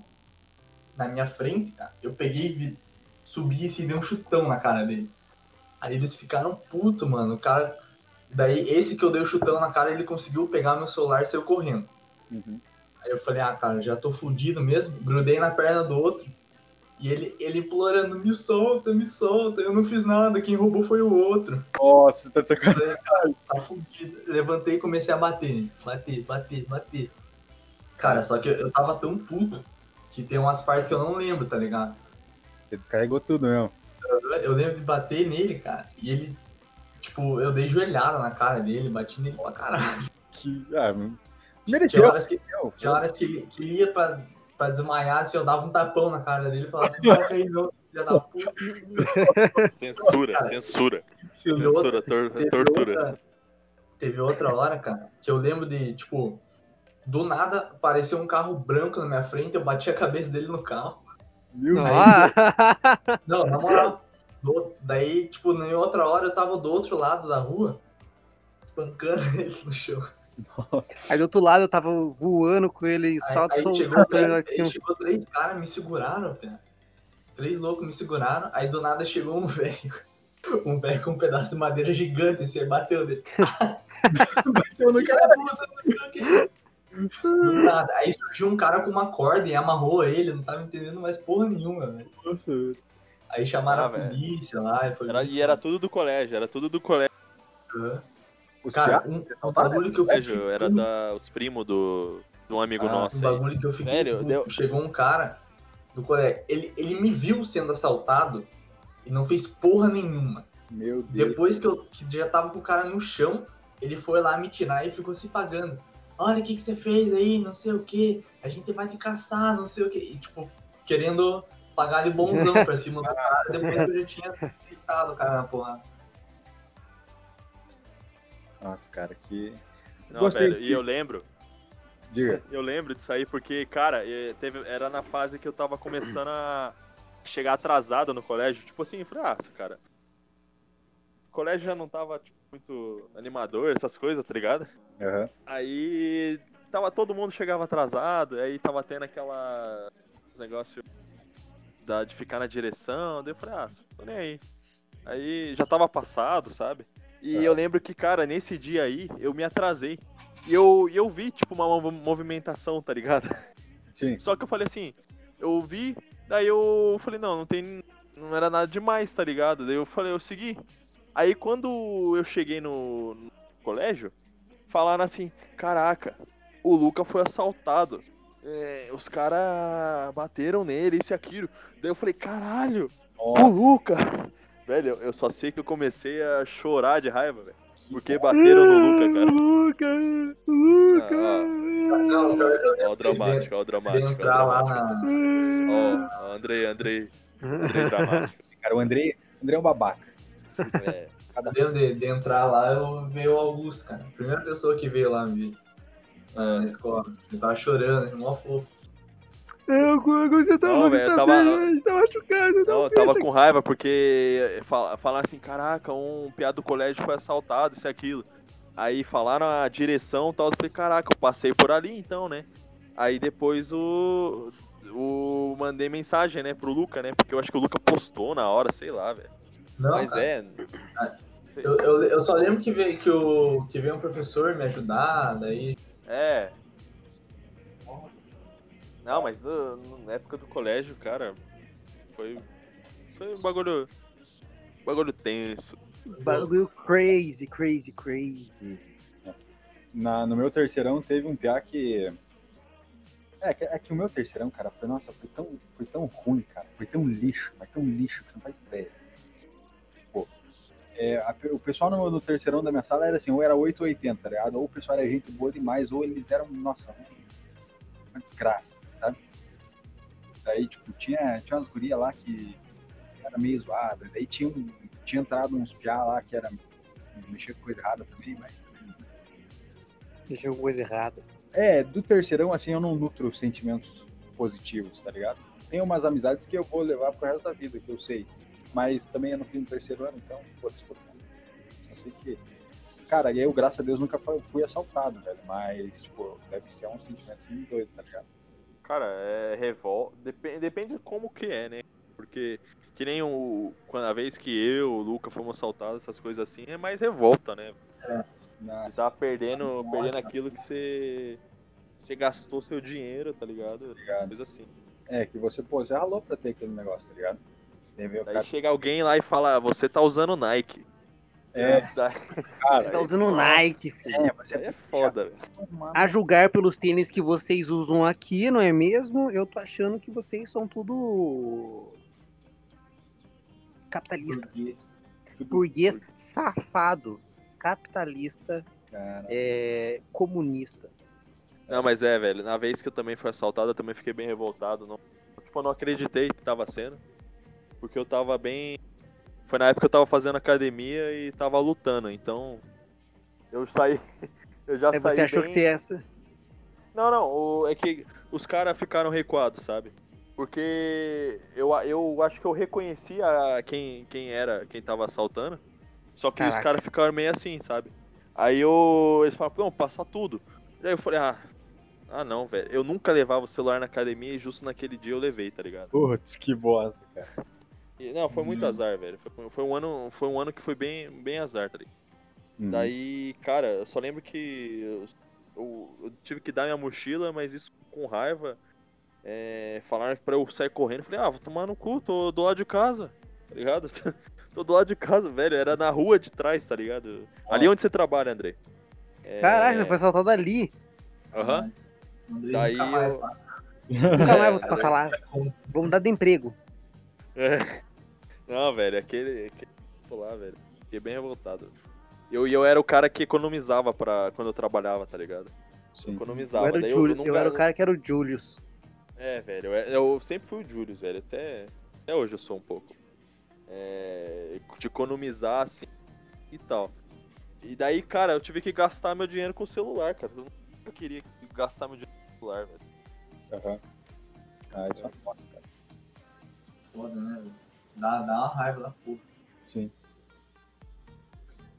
na minha frente, cara. Eu peguei, subi assim, e dei um chutão na cara dele. Aí eles ficaram puto, mano. O cara. Daí esse que eu dei o chutão na cara, ele conseguiu pegar meu celular e saiu correndo. Uhum. Aí eu falei, ah, cara, já tô fudido mesmo. Grudei na perna do outro. E ele, ele implorando, me solta, me solta. Eu não fiz nada, quem roubou foi o outro. Nossa, tá sacanagem. Tá fudido. Levantei e comecei a bater. Bater, bater, bater. Cara, só que eu, eu tava tão puto que tem umas partes que eu não lembro, tá ligado? Você descarregou tudo mesmo. Eu, eu lembro de bater nele, cara, e ele Tipo, eu dei joelhada na cara dele, bati nele pra caralho. Que. Ah, mano. Tinha mereceu. horas que, mereceu. tinha horas que, que ele ia pra, pra desmaiar, assim, eu dava um tapão na cara dele e falava assim, toca aí não, filha da puta. Censura, Cara, censura. Outra- Censura, tor- teve tortura. outra- teve outra hora, cara, que eu lembro de, tipo, do nada apareceu um carro branco na minha frente, eu bati a cabeça dele no carro. Meu. Ah, Não, na moral. do- daí, tipo, em outra hora eu tava do outro lado da rua, espancando ele no chão. Nossa. aí do outro lado eu tava voando com ele e só Aí, aí chegou, três, aí chegou três caras, me seguraram, velho. Três loucos me seguraram, aí do nada chegou um velho. Um velho com um pedaço de madeira gigante, assim, aí bateu nele. Bateu no. Do nada. Aí surgiu um cara com uma corda e amarrou ele, não tava entendendo mais porra nenhuma, velho. Aí chamaram Ah, a polícia lá e foi. Era- e era tudo do colégio, era tudo do colégio. Os Cara, um, um bagulho que eu fiquei. Era da, os primos do, de um amigo Ah, nosso um aí. bagulho que eu fiquei. Velho, puto. deu- Chegou um cara do colégio. Ele, ele me viu sendo assaltado e não fez porra nenhuma. Meu Deus. Depois que eu que já tava com o cara no chão, ele foi lá me tirar e ficou se pagando. Olha o que, que você fez aí, não sei o que. A gente vai te caçar, não sei o que. E, tipo, querendo pagar de bonzão pra cima do cara depois que eu já tinha deitado o cara na porrada. Nossa, cara, que. Não, Gostei velho, que- e eu lembro, Diga. eu lembro disso aí porque, cara, teve, era na fase que eu tava começando a chegar atrasado no colégio. Tipo assim, eu falei, ah, cara, o colégio já não tava, tipo, muito animador, essas coisas, tá ligado? Aham. Aí tava todo mundo chegava atrasado, aí tava tendo aquela os negócio da, de ficar na direção, daí eu falei, ah, tô nem aí. Aí já tava passado, sabe? E eu lembro que, cara, nesse dia aí, eu me atrasei. E eu, eu vi, tipo, uma mov- movimentação, tá ligado? Sim. Só que eu falei assim, eu vi, daí eu falei, não, não tem. Não era nada demais, tá ligado? Daí eu falei, eu segui. Aí quando eu cheguei no, no colégio, falaram assim, caraca, o Luca foi assaltado. É, os caras bateram nele, isso e aquilo. Daí eu falei, caralho, o Ó, Luca! Velho, eu só sei que eu comecei a chorar de raiva, velho. Porque bateram no Luca, cara. Luca, Luca. Não, pior que eu Ó o dramático, ó dramático, ó o entrar lá dramático. Ó, ó, Andrei, Andrei. Andrei dramático. cara, o Andrei, o Andrei é um babaca. É. Dentro de, de entrar lá, eu veio o Augusto, cara. A primeira pessoa que veio lá me ver na escola. Ele tava chorando, ele mó fofo. Eu, você tá Não, louco, velho, você tá tava- tá machucado. Não, eu tava com raiva porque fala- falaram assim, caraca, um piada do colégio foi assaltado, isso e aquilo. Aí falaram a direção e tal, eu falei, caraca, eu passei por ali então, né? Aí depois o. O mandei mensagem, né, pro Luca, né? Porque eu acho que o Luca postou na hora, sei lá, velho. Não, Mas cara, é. sei- Eu, eu, eu só lembro que veio, que, o, que veio um professor me ajudar, daí. É. Não, mas uh, na época do colégio, cara, foi. Foi um bagulho. Bagulho tenso. Bagulho crazy, crazy, crazy. Na, no meu terceirão teve um piá que. É, que- é que o meu terceirão, cara, foi, nossa, foi tão, foi tão ruim, cara. Foi tão lixo, mas tão lixo que você não faz ideia. Pô, é, a o pessoal no, no terceirão da minha sala era assim, ou era 8 ou 80, tá ligado? Ou o pessoal era gente boa demais, ou eles eram, nossa, uma desgraça, sabe? Daí, tipo, tinha, tinha umas gurias lá que era meio zoada. Daí tinha, um, tinha entrado uns piá lá que era mexer com coisa errada também, mas também Deixa alguma coisa errada. é, do terceirão, assim, eu não nutro sentimentos positivos, tá ligado? Tem umas amizades que eu vou levar pro resto da vida, que eu sei. Mas também é no fim do terceiro ano, então, foda-se todo mundo. Só sei que. Cara, e eu, graças a Deus, nunca fu- fui assaltado, velho. Mas, tipo, deve ser um sentimento assim doido, tá ligado? Cara, é revolta. Depende, depende de como que é, né? Porque que nem o. Quando a vez que eu, o Luca, fomos assaltados, essas coisas assim, é mais revolta, né? Você tá perdendo, perdendo aquilo que você. Você gastou seu dinheiro, tá ligado? ligado? Coisa assim. É, que você, pô, você ralou pra ter aquele negócio, tá ligado? Daí cara. chega alguém lá e fala, "Ah, você tá usando Nike. É, Daí cara. Você tá usando um Nike, filho. É, você aí é foda, velho. A julgar pelos tênis que vocês usam aqui, não é mesmo? Eu tô achando que vocês são tudo capitalista. burguês. tudo. burguês safado, capitalista, é, comunista. Não, mas é, velho. Na vez que eu também fui assaltado, eu também fiquei bem revoltado. Não, tipo, eu não acreditei que tava sendo. Porque eu tava bem. Foi na época que eu tava fazendo academia e tava lutando. Então. Eu saí. Eu já Aí saí. você achou bem... que você ia. essa- Não, não. o- é que os caras ficaram recuados, sabe? Porque eu, eu acho que eu reconheci a quem, quem era, quem tava assaltando. Só que os Caraca. caras ficaram meio assim, sabe? Aí eu, eles falaram, não, passa tudo. Aí eu falei, ah, ah não, velho. Eu nunca levava o celular na academia e justo naquele dia eu levei, tá ligado? Putz, que bosta, cara. Não, foi muito Hum. azar, velho. Foi, foi um ano, foi um ano que foi bem, bem azar, tá ligado? Uhum. Daí, cara, eu só lembro que eu, eu- eu tive que dar minha mochila, mas isso com raiva. É, falaram pra eu sair correndo. Eu Falei, ah, vou tomar no cu, tô do lado de casa, tá ligado? tô do lado de casa, velho. Era na rua de trás, tá ligado? Ali onde você trabalha, André. É, Caraca, você foi assaltado ali. Aham. Andrei Daí nunca mais eu-. Nunca mais vou passar lá. Vou mudar de emprego. É. Não, velho, aquele. aquele pô lá, velho. Fiquei bem revoltado. Eu, e eu era o cara que economizava pra, quando eu trabalhava, tá ligado? Sim. Eu Economizava. era, o Júlio, eu, eu, nunca- era o cara que era o Julius. É, velho, eu, eu sempre fui o Julius, velho. Até, até hoje eu sou um pouco. É, de economizar, assim, e tal. E daí, cara, eu tive que gastar meu dinheiro com o celular, cara. Eu nunca queria gastar meu dinheiro com o celular, velho. Aham. Ah, isso é uma bosta, cara. Foda, né? velho? Dá, dá uma raiva da porra. Sim.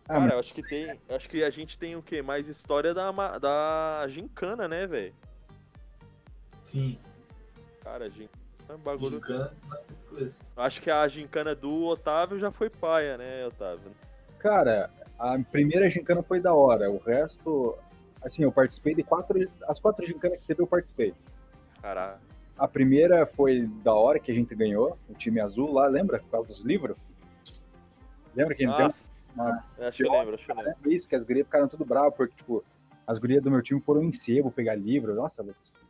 Ah, Cara, mas eu acho que tem. eu Acho que a gente tem o quê? Mais história da, da gincana, né, velho? Sim, Cara, gincana é um bagulho. gincana, bastante coisa. Acho que a gincana do Otávio já foi paia, né, Otávio? Cara, a primeira gincana foi da hora. O resto, assim, eu participei de quatro. As quatro gincanas que teve, eu participei. Caralho. A primeira foi da hora que a gente ganhou, o time azul lá, lembra? Por causa dos livros? Lembra que a gente deu Nossa. uma- Acho que eu lembro, acho que eu lembro. Lembra isso, que as gurias ficaram tudo bravas, porque, tipo, as gurias do meu time foram em sebo pegar livro. Nossa,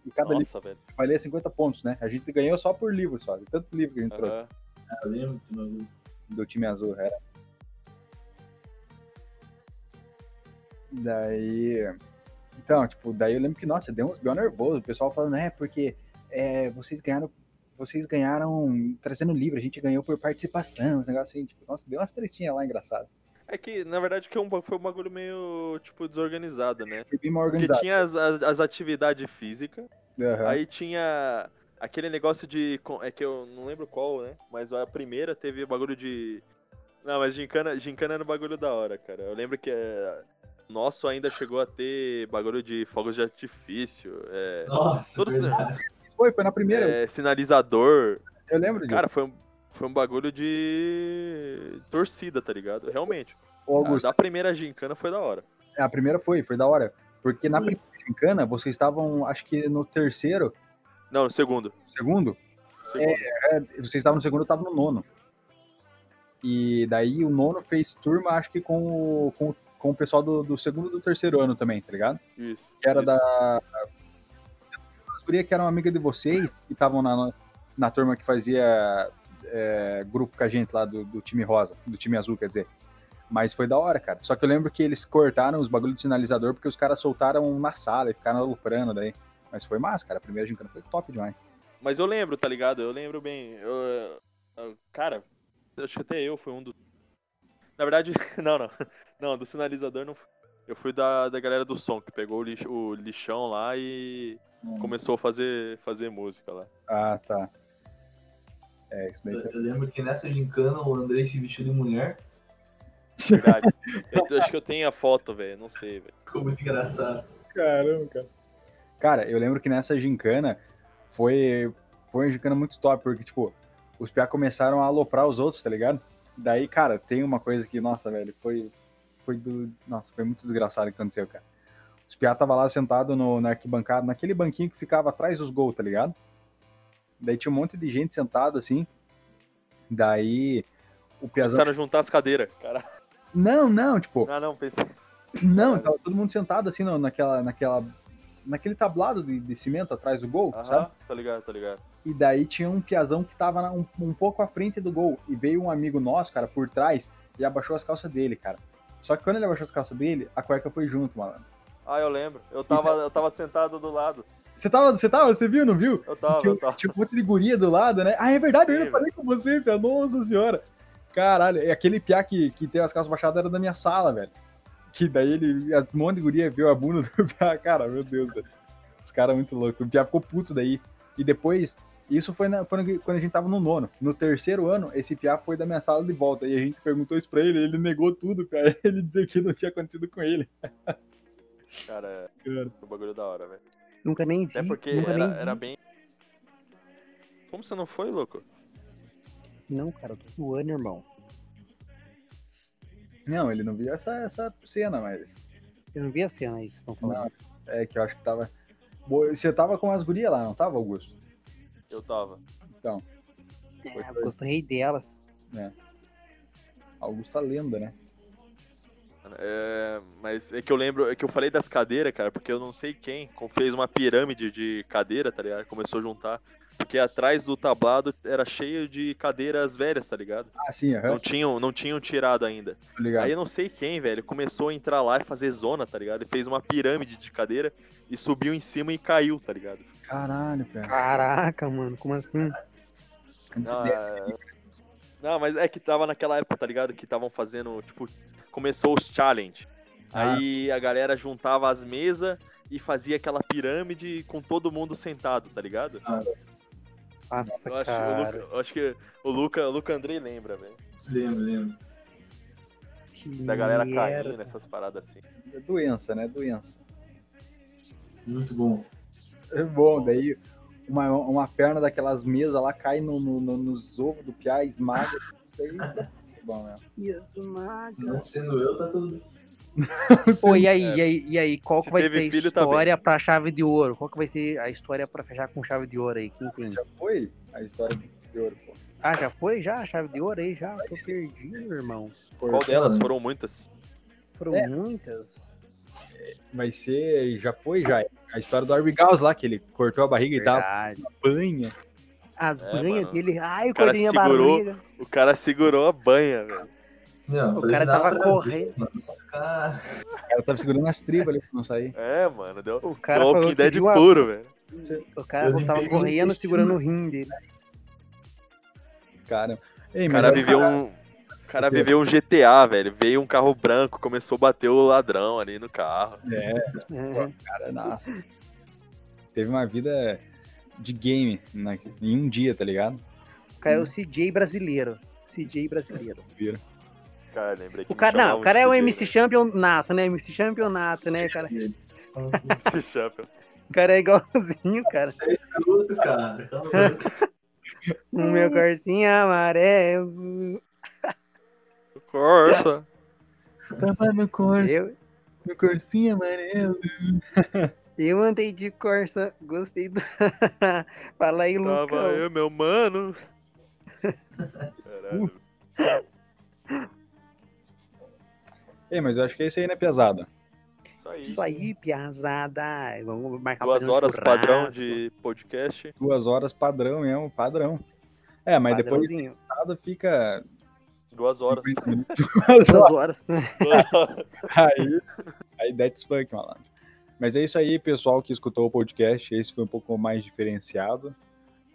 e cada livro Nossa, velho. valia 50 pontos, né? A gente ganhou só por livro, só. De tanto livro que a gente trouxe Aham. Ah, Eu lembro desse bagulho. do time azul, era. Daí. Então, tipo, daí eu lembro que, nossa, deu uns bió nervoso. O pessoal falando, é, porque é, vocês ganharam. Vocês ganharam trazendo livro, a gente ganhou por participação, esse negócio assim, tipo, nossa, deu umas tretinhas lá engraçado. É que, na verdade, que é foi um bagulho meio, tipo, desorganizado, né? Foi bem mal Porque organizado. tinha as, as, as atividades físicas, Aham. aí tinha aquele negócio de. É que eu não lembro qual, né? Mas a primeira teve bagulho de. Não, mas gincana, gincana era um bagulho da hora, cara. Eu lembro que é, nosso ainda chegou a ter bagulho de fogos de artifício, é, Nossa, Todos- verdade. Foi, foi na primeira, é, sinalizador. eu lembro disso. Cara, foi um, foi um bagulho de torcida, tá ligado? Realmente. Ô, A da primeira gincana foi da hora. a primeira foi, foi da hora. Porque na primeira gincana, vocês estavam, acho que no terceiro, Não, no segundo. segundo, segundo. É, vocês estavam no segundo, eu tava no nono. E daí o nono fez turma, acho que com o, com, com o pessoal do, do segundo e do terceiro ano também, tá ligado? Isso. Que era isso. da. As gurias que eram amigas de vocês, que estavam na, na turma que fazia é, grupo com a gente lá do, do time rosa, do time azul, quer dizer. Mas foi da hora, cara. Só que eu lembro que eles cortaram os bagulhos de sinalizador porque os caras soltaram na sala e ficaram aloprando daí. Mas foi massa, cara. A primeira gincana foi top demais. Mas eu lembro, tá ligado? Eu lembro bem. Eu- eu- cara, acho que até eu fui um do. Na verdade, não, não. Não, do sinalizador não fui. Eu fui da, da galera do som, que pegou o, lix- o lixão lá e Hum. começou a fazer, fazer música lá. Ah, tá. É, isso daí. Eu, eu lembro que nessa gincana o Andrei se vestiu de mulher. Verdade. eu, acho que eu tenho a foto, velho. Não sei, velho. Ficou muito engraçado. Caramba, cara. Cara, eu lembro que nessa gincana foi, foi uma gincana muito top, porque, tipo, os piá começaram a aloprar os outros, tá ligado? Daí, cara, tem uma coisa que, nossa, velho, foi, foi do. Nossa, foi muito desgraçado o que aconteceu, cara. Os piá tava lá sentado no, na arquibancada, naquele banquinho que ficava atrás dos gols, tá ligado? Daí tinha um monte de gente sentado assim. Daí o Piazão. Começaram a juntar as cadeiras. Cara. Não, não, tipo, Ah, não, pensei. não, tava todo mundo sentado assim no- naquela, naquela, naquele tablado de, de cimento atrás do gol, sabe? Aham, tá ligado, tá ligado. E daí tinha um piazão que tava na- um, um pouco à frente do gol. E veio um amigo nosso, cara, por trás. e abaixou as calças dele, cara. Só que quando ele abaixou as calças dele, a cueca foi junto, malandro. Ah, eu lembro. Eu tava, eu tava sentado do lado. Você tava, você tava, você viu, não viu? Eu tava, tinha, eu tava. tinha um monte de guria do lado, né? Ah, é verdade, eu Sim, falei com você, Pia. Nossa senhora. Caralho, aquele piá que, que tem as calças baixadas era da minha sala, velho. Que daí ele, um monte de guria viu a bunda do piá. Cara, meu Deus, velho. Os caras muito loucos. O piá ficou puto daí. E depois, isso foi, na- foi no- quando a gente tava no nono. No terceiro ano, esse piá foi da minha sala de volta. E a gente perguntou isso pra ele, ele negou tudo, piá. Ele dizia que não tinha acontecido com ele. Cara, Cara. o bagulho da hora, velho. Nunca nem vi. Até porque nunca era, nem vi. era bem. Como você não foi, louco? Não, cara, eu tô zoando, irmão. Não, ele não viu essa, essa cena, mas. Eu não vi a cena aí que vocês estão falando. Não, é que eu acho que tava. Você tava com as gurias lá, não tava, Augusto? Eu tava. É, eu gostei delas. Augusto a lenda, né? É, mas é que eu lembro, é que eu falei das cadeiras, cara, porque eu não sei quem fez uma pirâmide de cadeira, tá ligado? Começou a juntar. Porque atrás do tablado era cheio de cadeiras velhas, tá ligado? Ah, sim, aham, Não tinham, não tinham tirado ainda. ligado. Aí eu não sei quem, velho, começou a entrar lá e fazer zona, tá ligado? E fez uma pirâmide de cadeira e subiu em cima e caiu, tá ligado? Caralho, cara. Caraca, mano, como assim? Não, é- não, mas é que tava naquela época, tá ligado? Que estavam fazendo, tipo, começou os challenge. Ah. Aí a galera juntava as mesas e fazia aquela pirâmide com todo mundo sentado, tá ligado? Nossa. Nossa, Eu acho, o cara. Luca, eu acho que o Luca, o Luca Andrei lembra, velho. Lembro, lembro. Da galera caindo, essas paradas assim. É doença, né? Doença. Muito bom. É bom, daí uma, uma perna daquelas mesas lá cai no, no, no- nos ovos do piá, esmaga. Daí é bom mesmo. Isso, maga. Não sendo eu, tá tudo. Pô, e aí, e aí, e aí, qual que vai ser a tá história pra chave de ouro? Qual que vai ser a história pra fechar com chave de ouro aí? Quem tem? Já foi a história de ouro, pô. Ah, já foi? Já? A chave de ouro aí? Já? Tô perdido, irmão. Qual delas? Foram muitas. Foram É. muitas. Vai ser. Já foi, já. A história do Arbigaus lá, que ele cortou a barriga e tava Verdade. banha. As É, banhas mano. dele. Ai, o cara cortei a segurou. barriga. O cara segurou a banha, velho. Não, O cara tava correndo. mano. O cara tava segurando as tribas ali pra não sair. É, mano, deu, O cara deu falou Walking que Dead viu a- puro, velho. O cara Eu tava correndo segurando o rim dele. Cara. Ei, O cara é- viveu um. O cara viveu um GTA, velho. Veio um carro branco, começou a bater o ladrão ali no carro. É, Uhum. cara, nossa. Teve uma vida de game na- em um dia, tá ligado? O cara é o CJ brasileiro. CJ brasileiro. Cara, lembrei que O cara, não, o cara é o CJ, MC Champion nato, né? MC Champion nato, né, cara? MC Champion. O cara é igualzinho, cara. Você é escroto, cara. Tá louco. O meu corcinho amarelo. Corsa. Tava no cor, Eu, no corcinho amarelo. eu andei de Corsa, gostei do. Fala aí, Tava Lucão. eu, meu mano. Caralho. Ei, mas eu acho que é isso aí, né, pesada? Isso aí. Isso aí, piazada. Vamos marcar Duas fazer horas padrão churrasco. de podcast. Duas horas padrão mesmo, padrão. É, mas depois fica. Duas horas. 50 minutos. Duas horas. Duas horas. aí, aí that's funk, malandro. Mas é isso aí, pessoal que escutou o podcast. Esse foi um pouco mais diferenciado.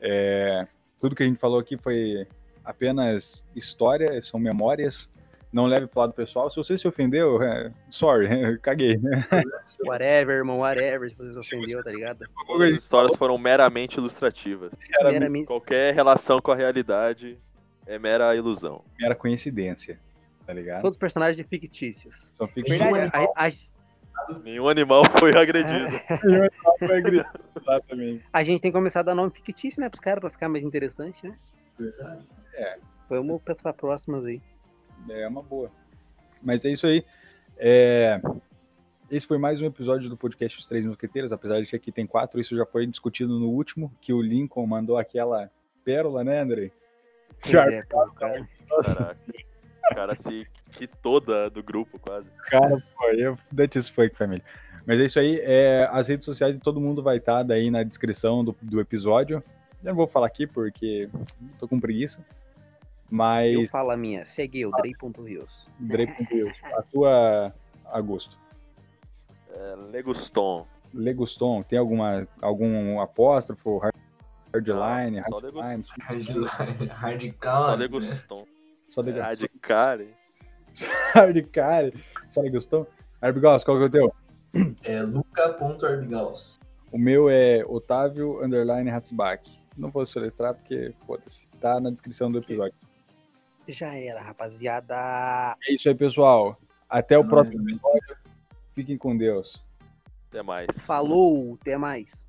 É, tudo que a gente falou aqui foi apenas história, são memórias. Não leve pro lado pessoal. Se você se ofendeu, é, sorry, caguei. né? Whatever, irmão, whatever. Se você se ofendeu, tá ligado? As histórias foram meramente ilustrativas. Primeiramente, Qualquer relação com a realidade é mera ilusão. Era coincidência, tá ligado? todos os personagens fictícios. Só fica Verdade, a, a, Nenhum animal foi agredido. Exatamente. a gente tem que começar a dar nome fictício, né, pros caras, pra ficar mais interessante, né? Verdade. Vamos pensar próximas aí. É uma boa. Mas é isso aí. É, Esse foi mais um episódio do podcast Os Três Mosqueteiros, apesar de que aqui tem quatro, isso já foi discutido no último, que o Lincoln mandou aquela pérola, né, André? É, pô, cara. Caraca. O cara se quitou da, do grupo, quase. Cara, pô, eu that's funk, família. Mas é isso aí, é, as redes sociais de todo mundo vai estar daí na descrição do, do episódio. Eu não vou falar aqui porque tô com preguiça. Mas. Eu falo a minha. Segue eu, Drey.rios. Drey.rios. A tua, Augusto. É, Leguston. Leguston, tem alguma, algum apóstrofo, hardline, só hardline? Hardline, hardcore. Só né? Leguston. Só Leguston. Hardcore. Hardcore. Só Leguston. Arbigos, qual que é o teu? É luca.arbigaus. O meu é Otávio Underline Hatzbach. Não vou soletrar porque, foda-se. Tá na descrição do episódio. Já era, rapaziada. É isso aí, pessoal. Até o próximo é- episódio. Fiquem com Deus. Até mais. Falou, até mais.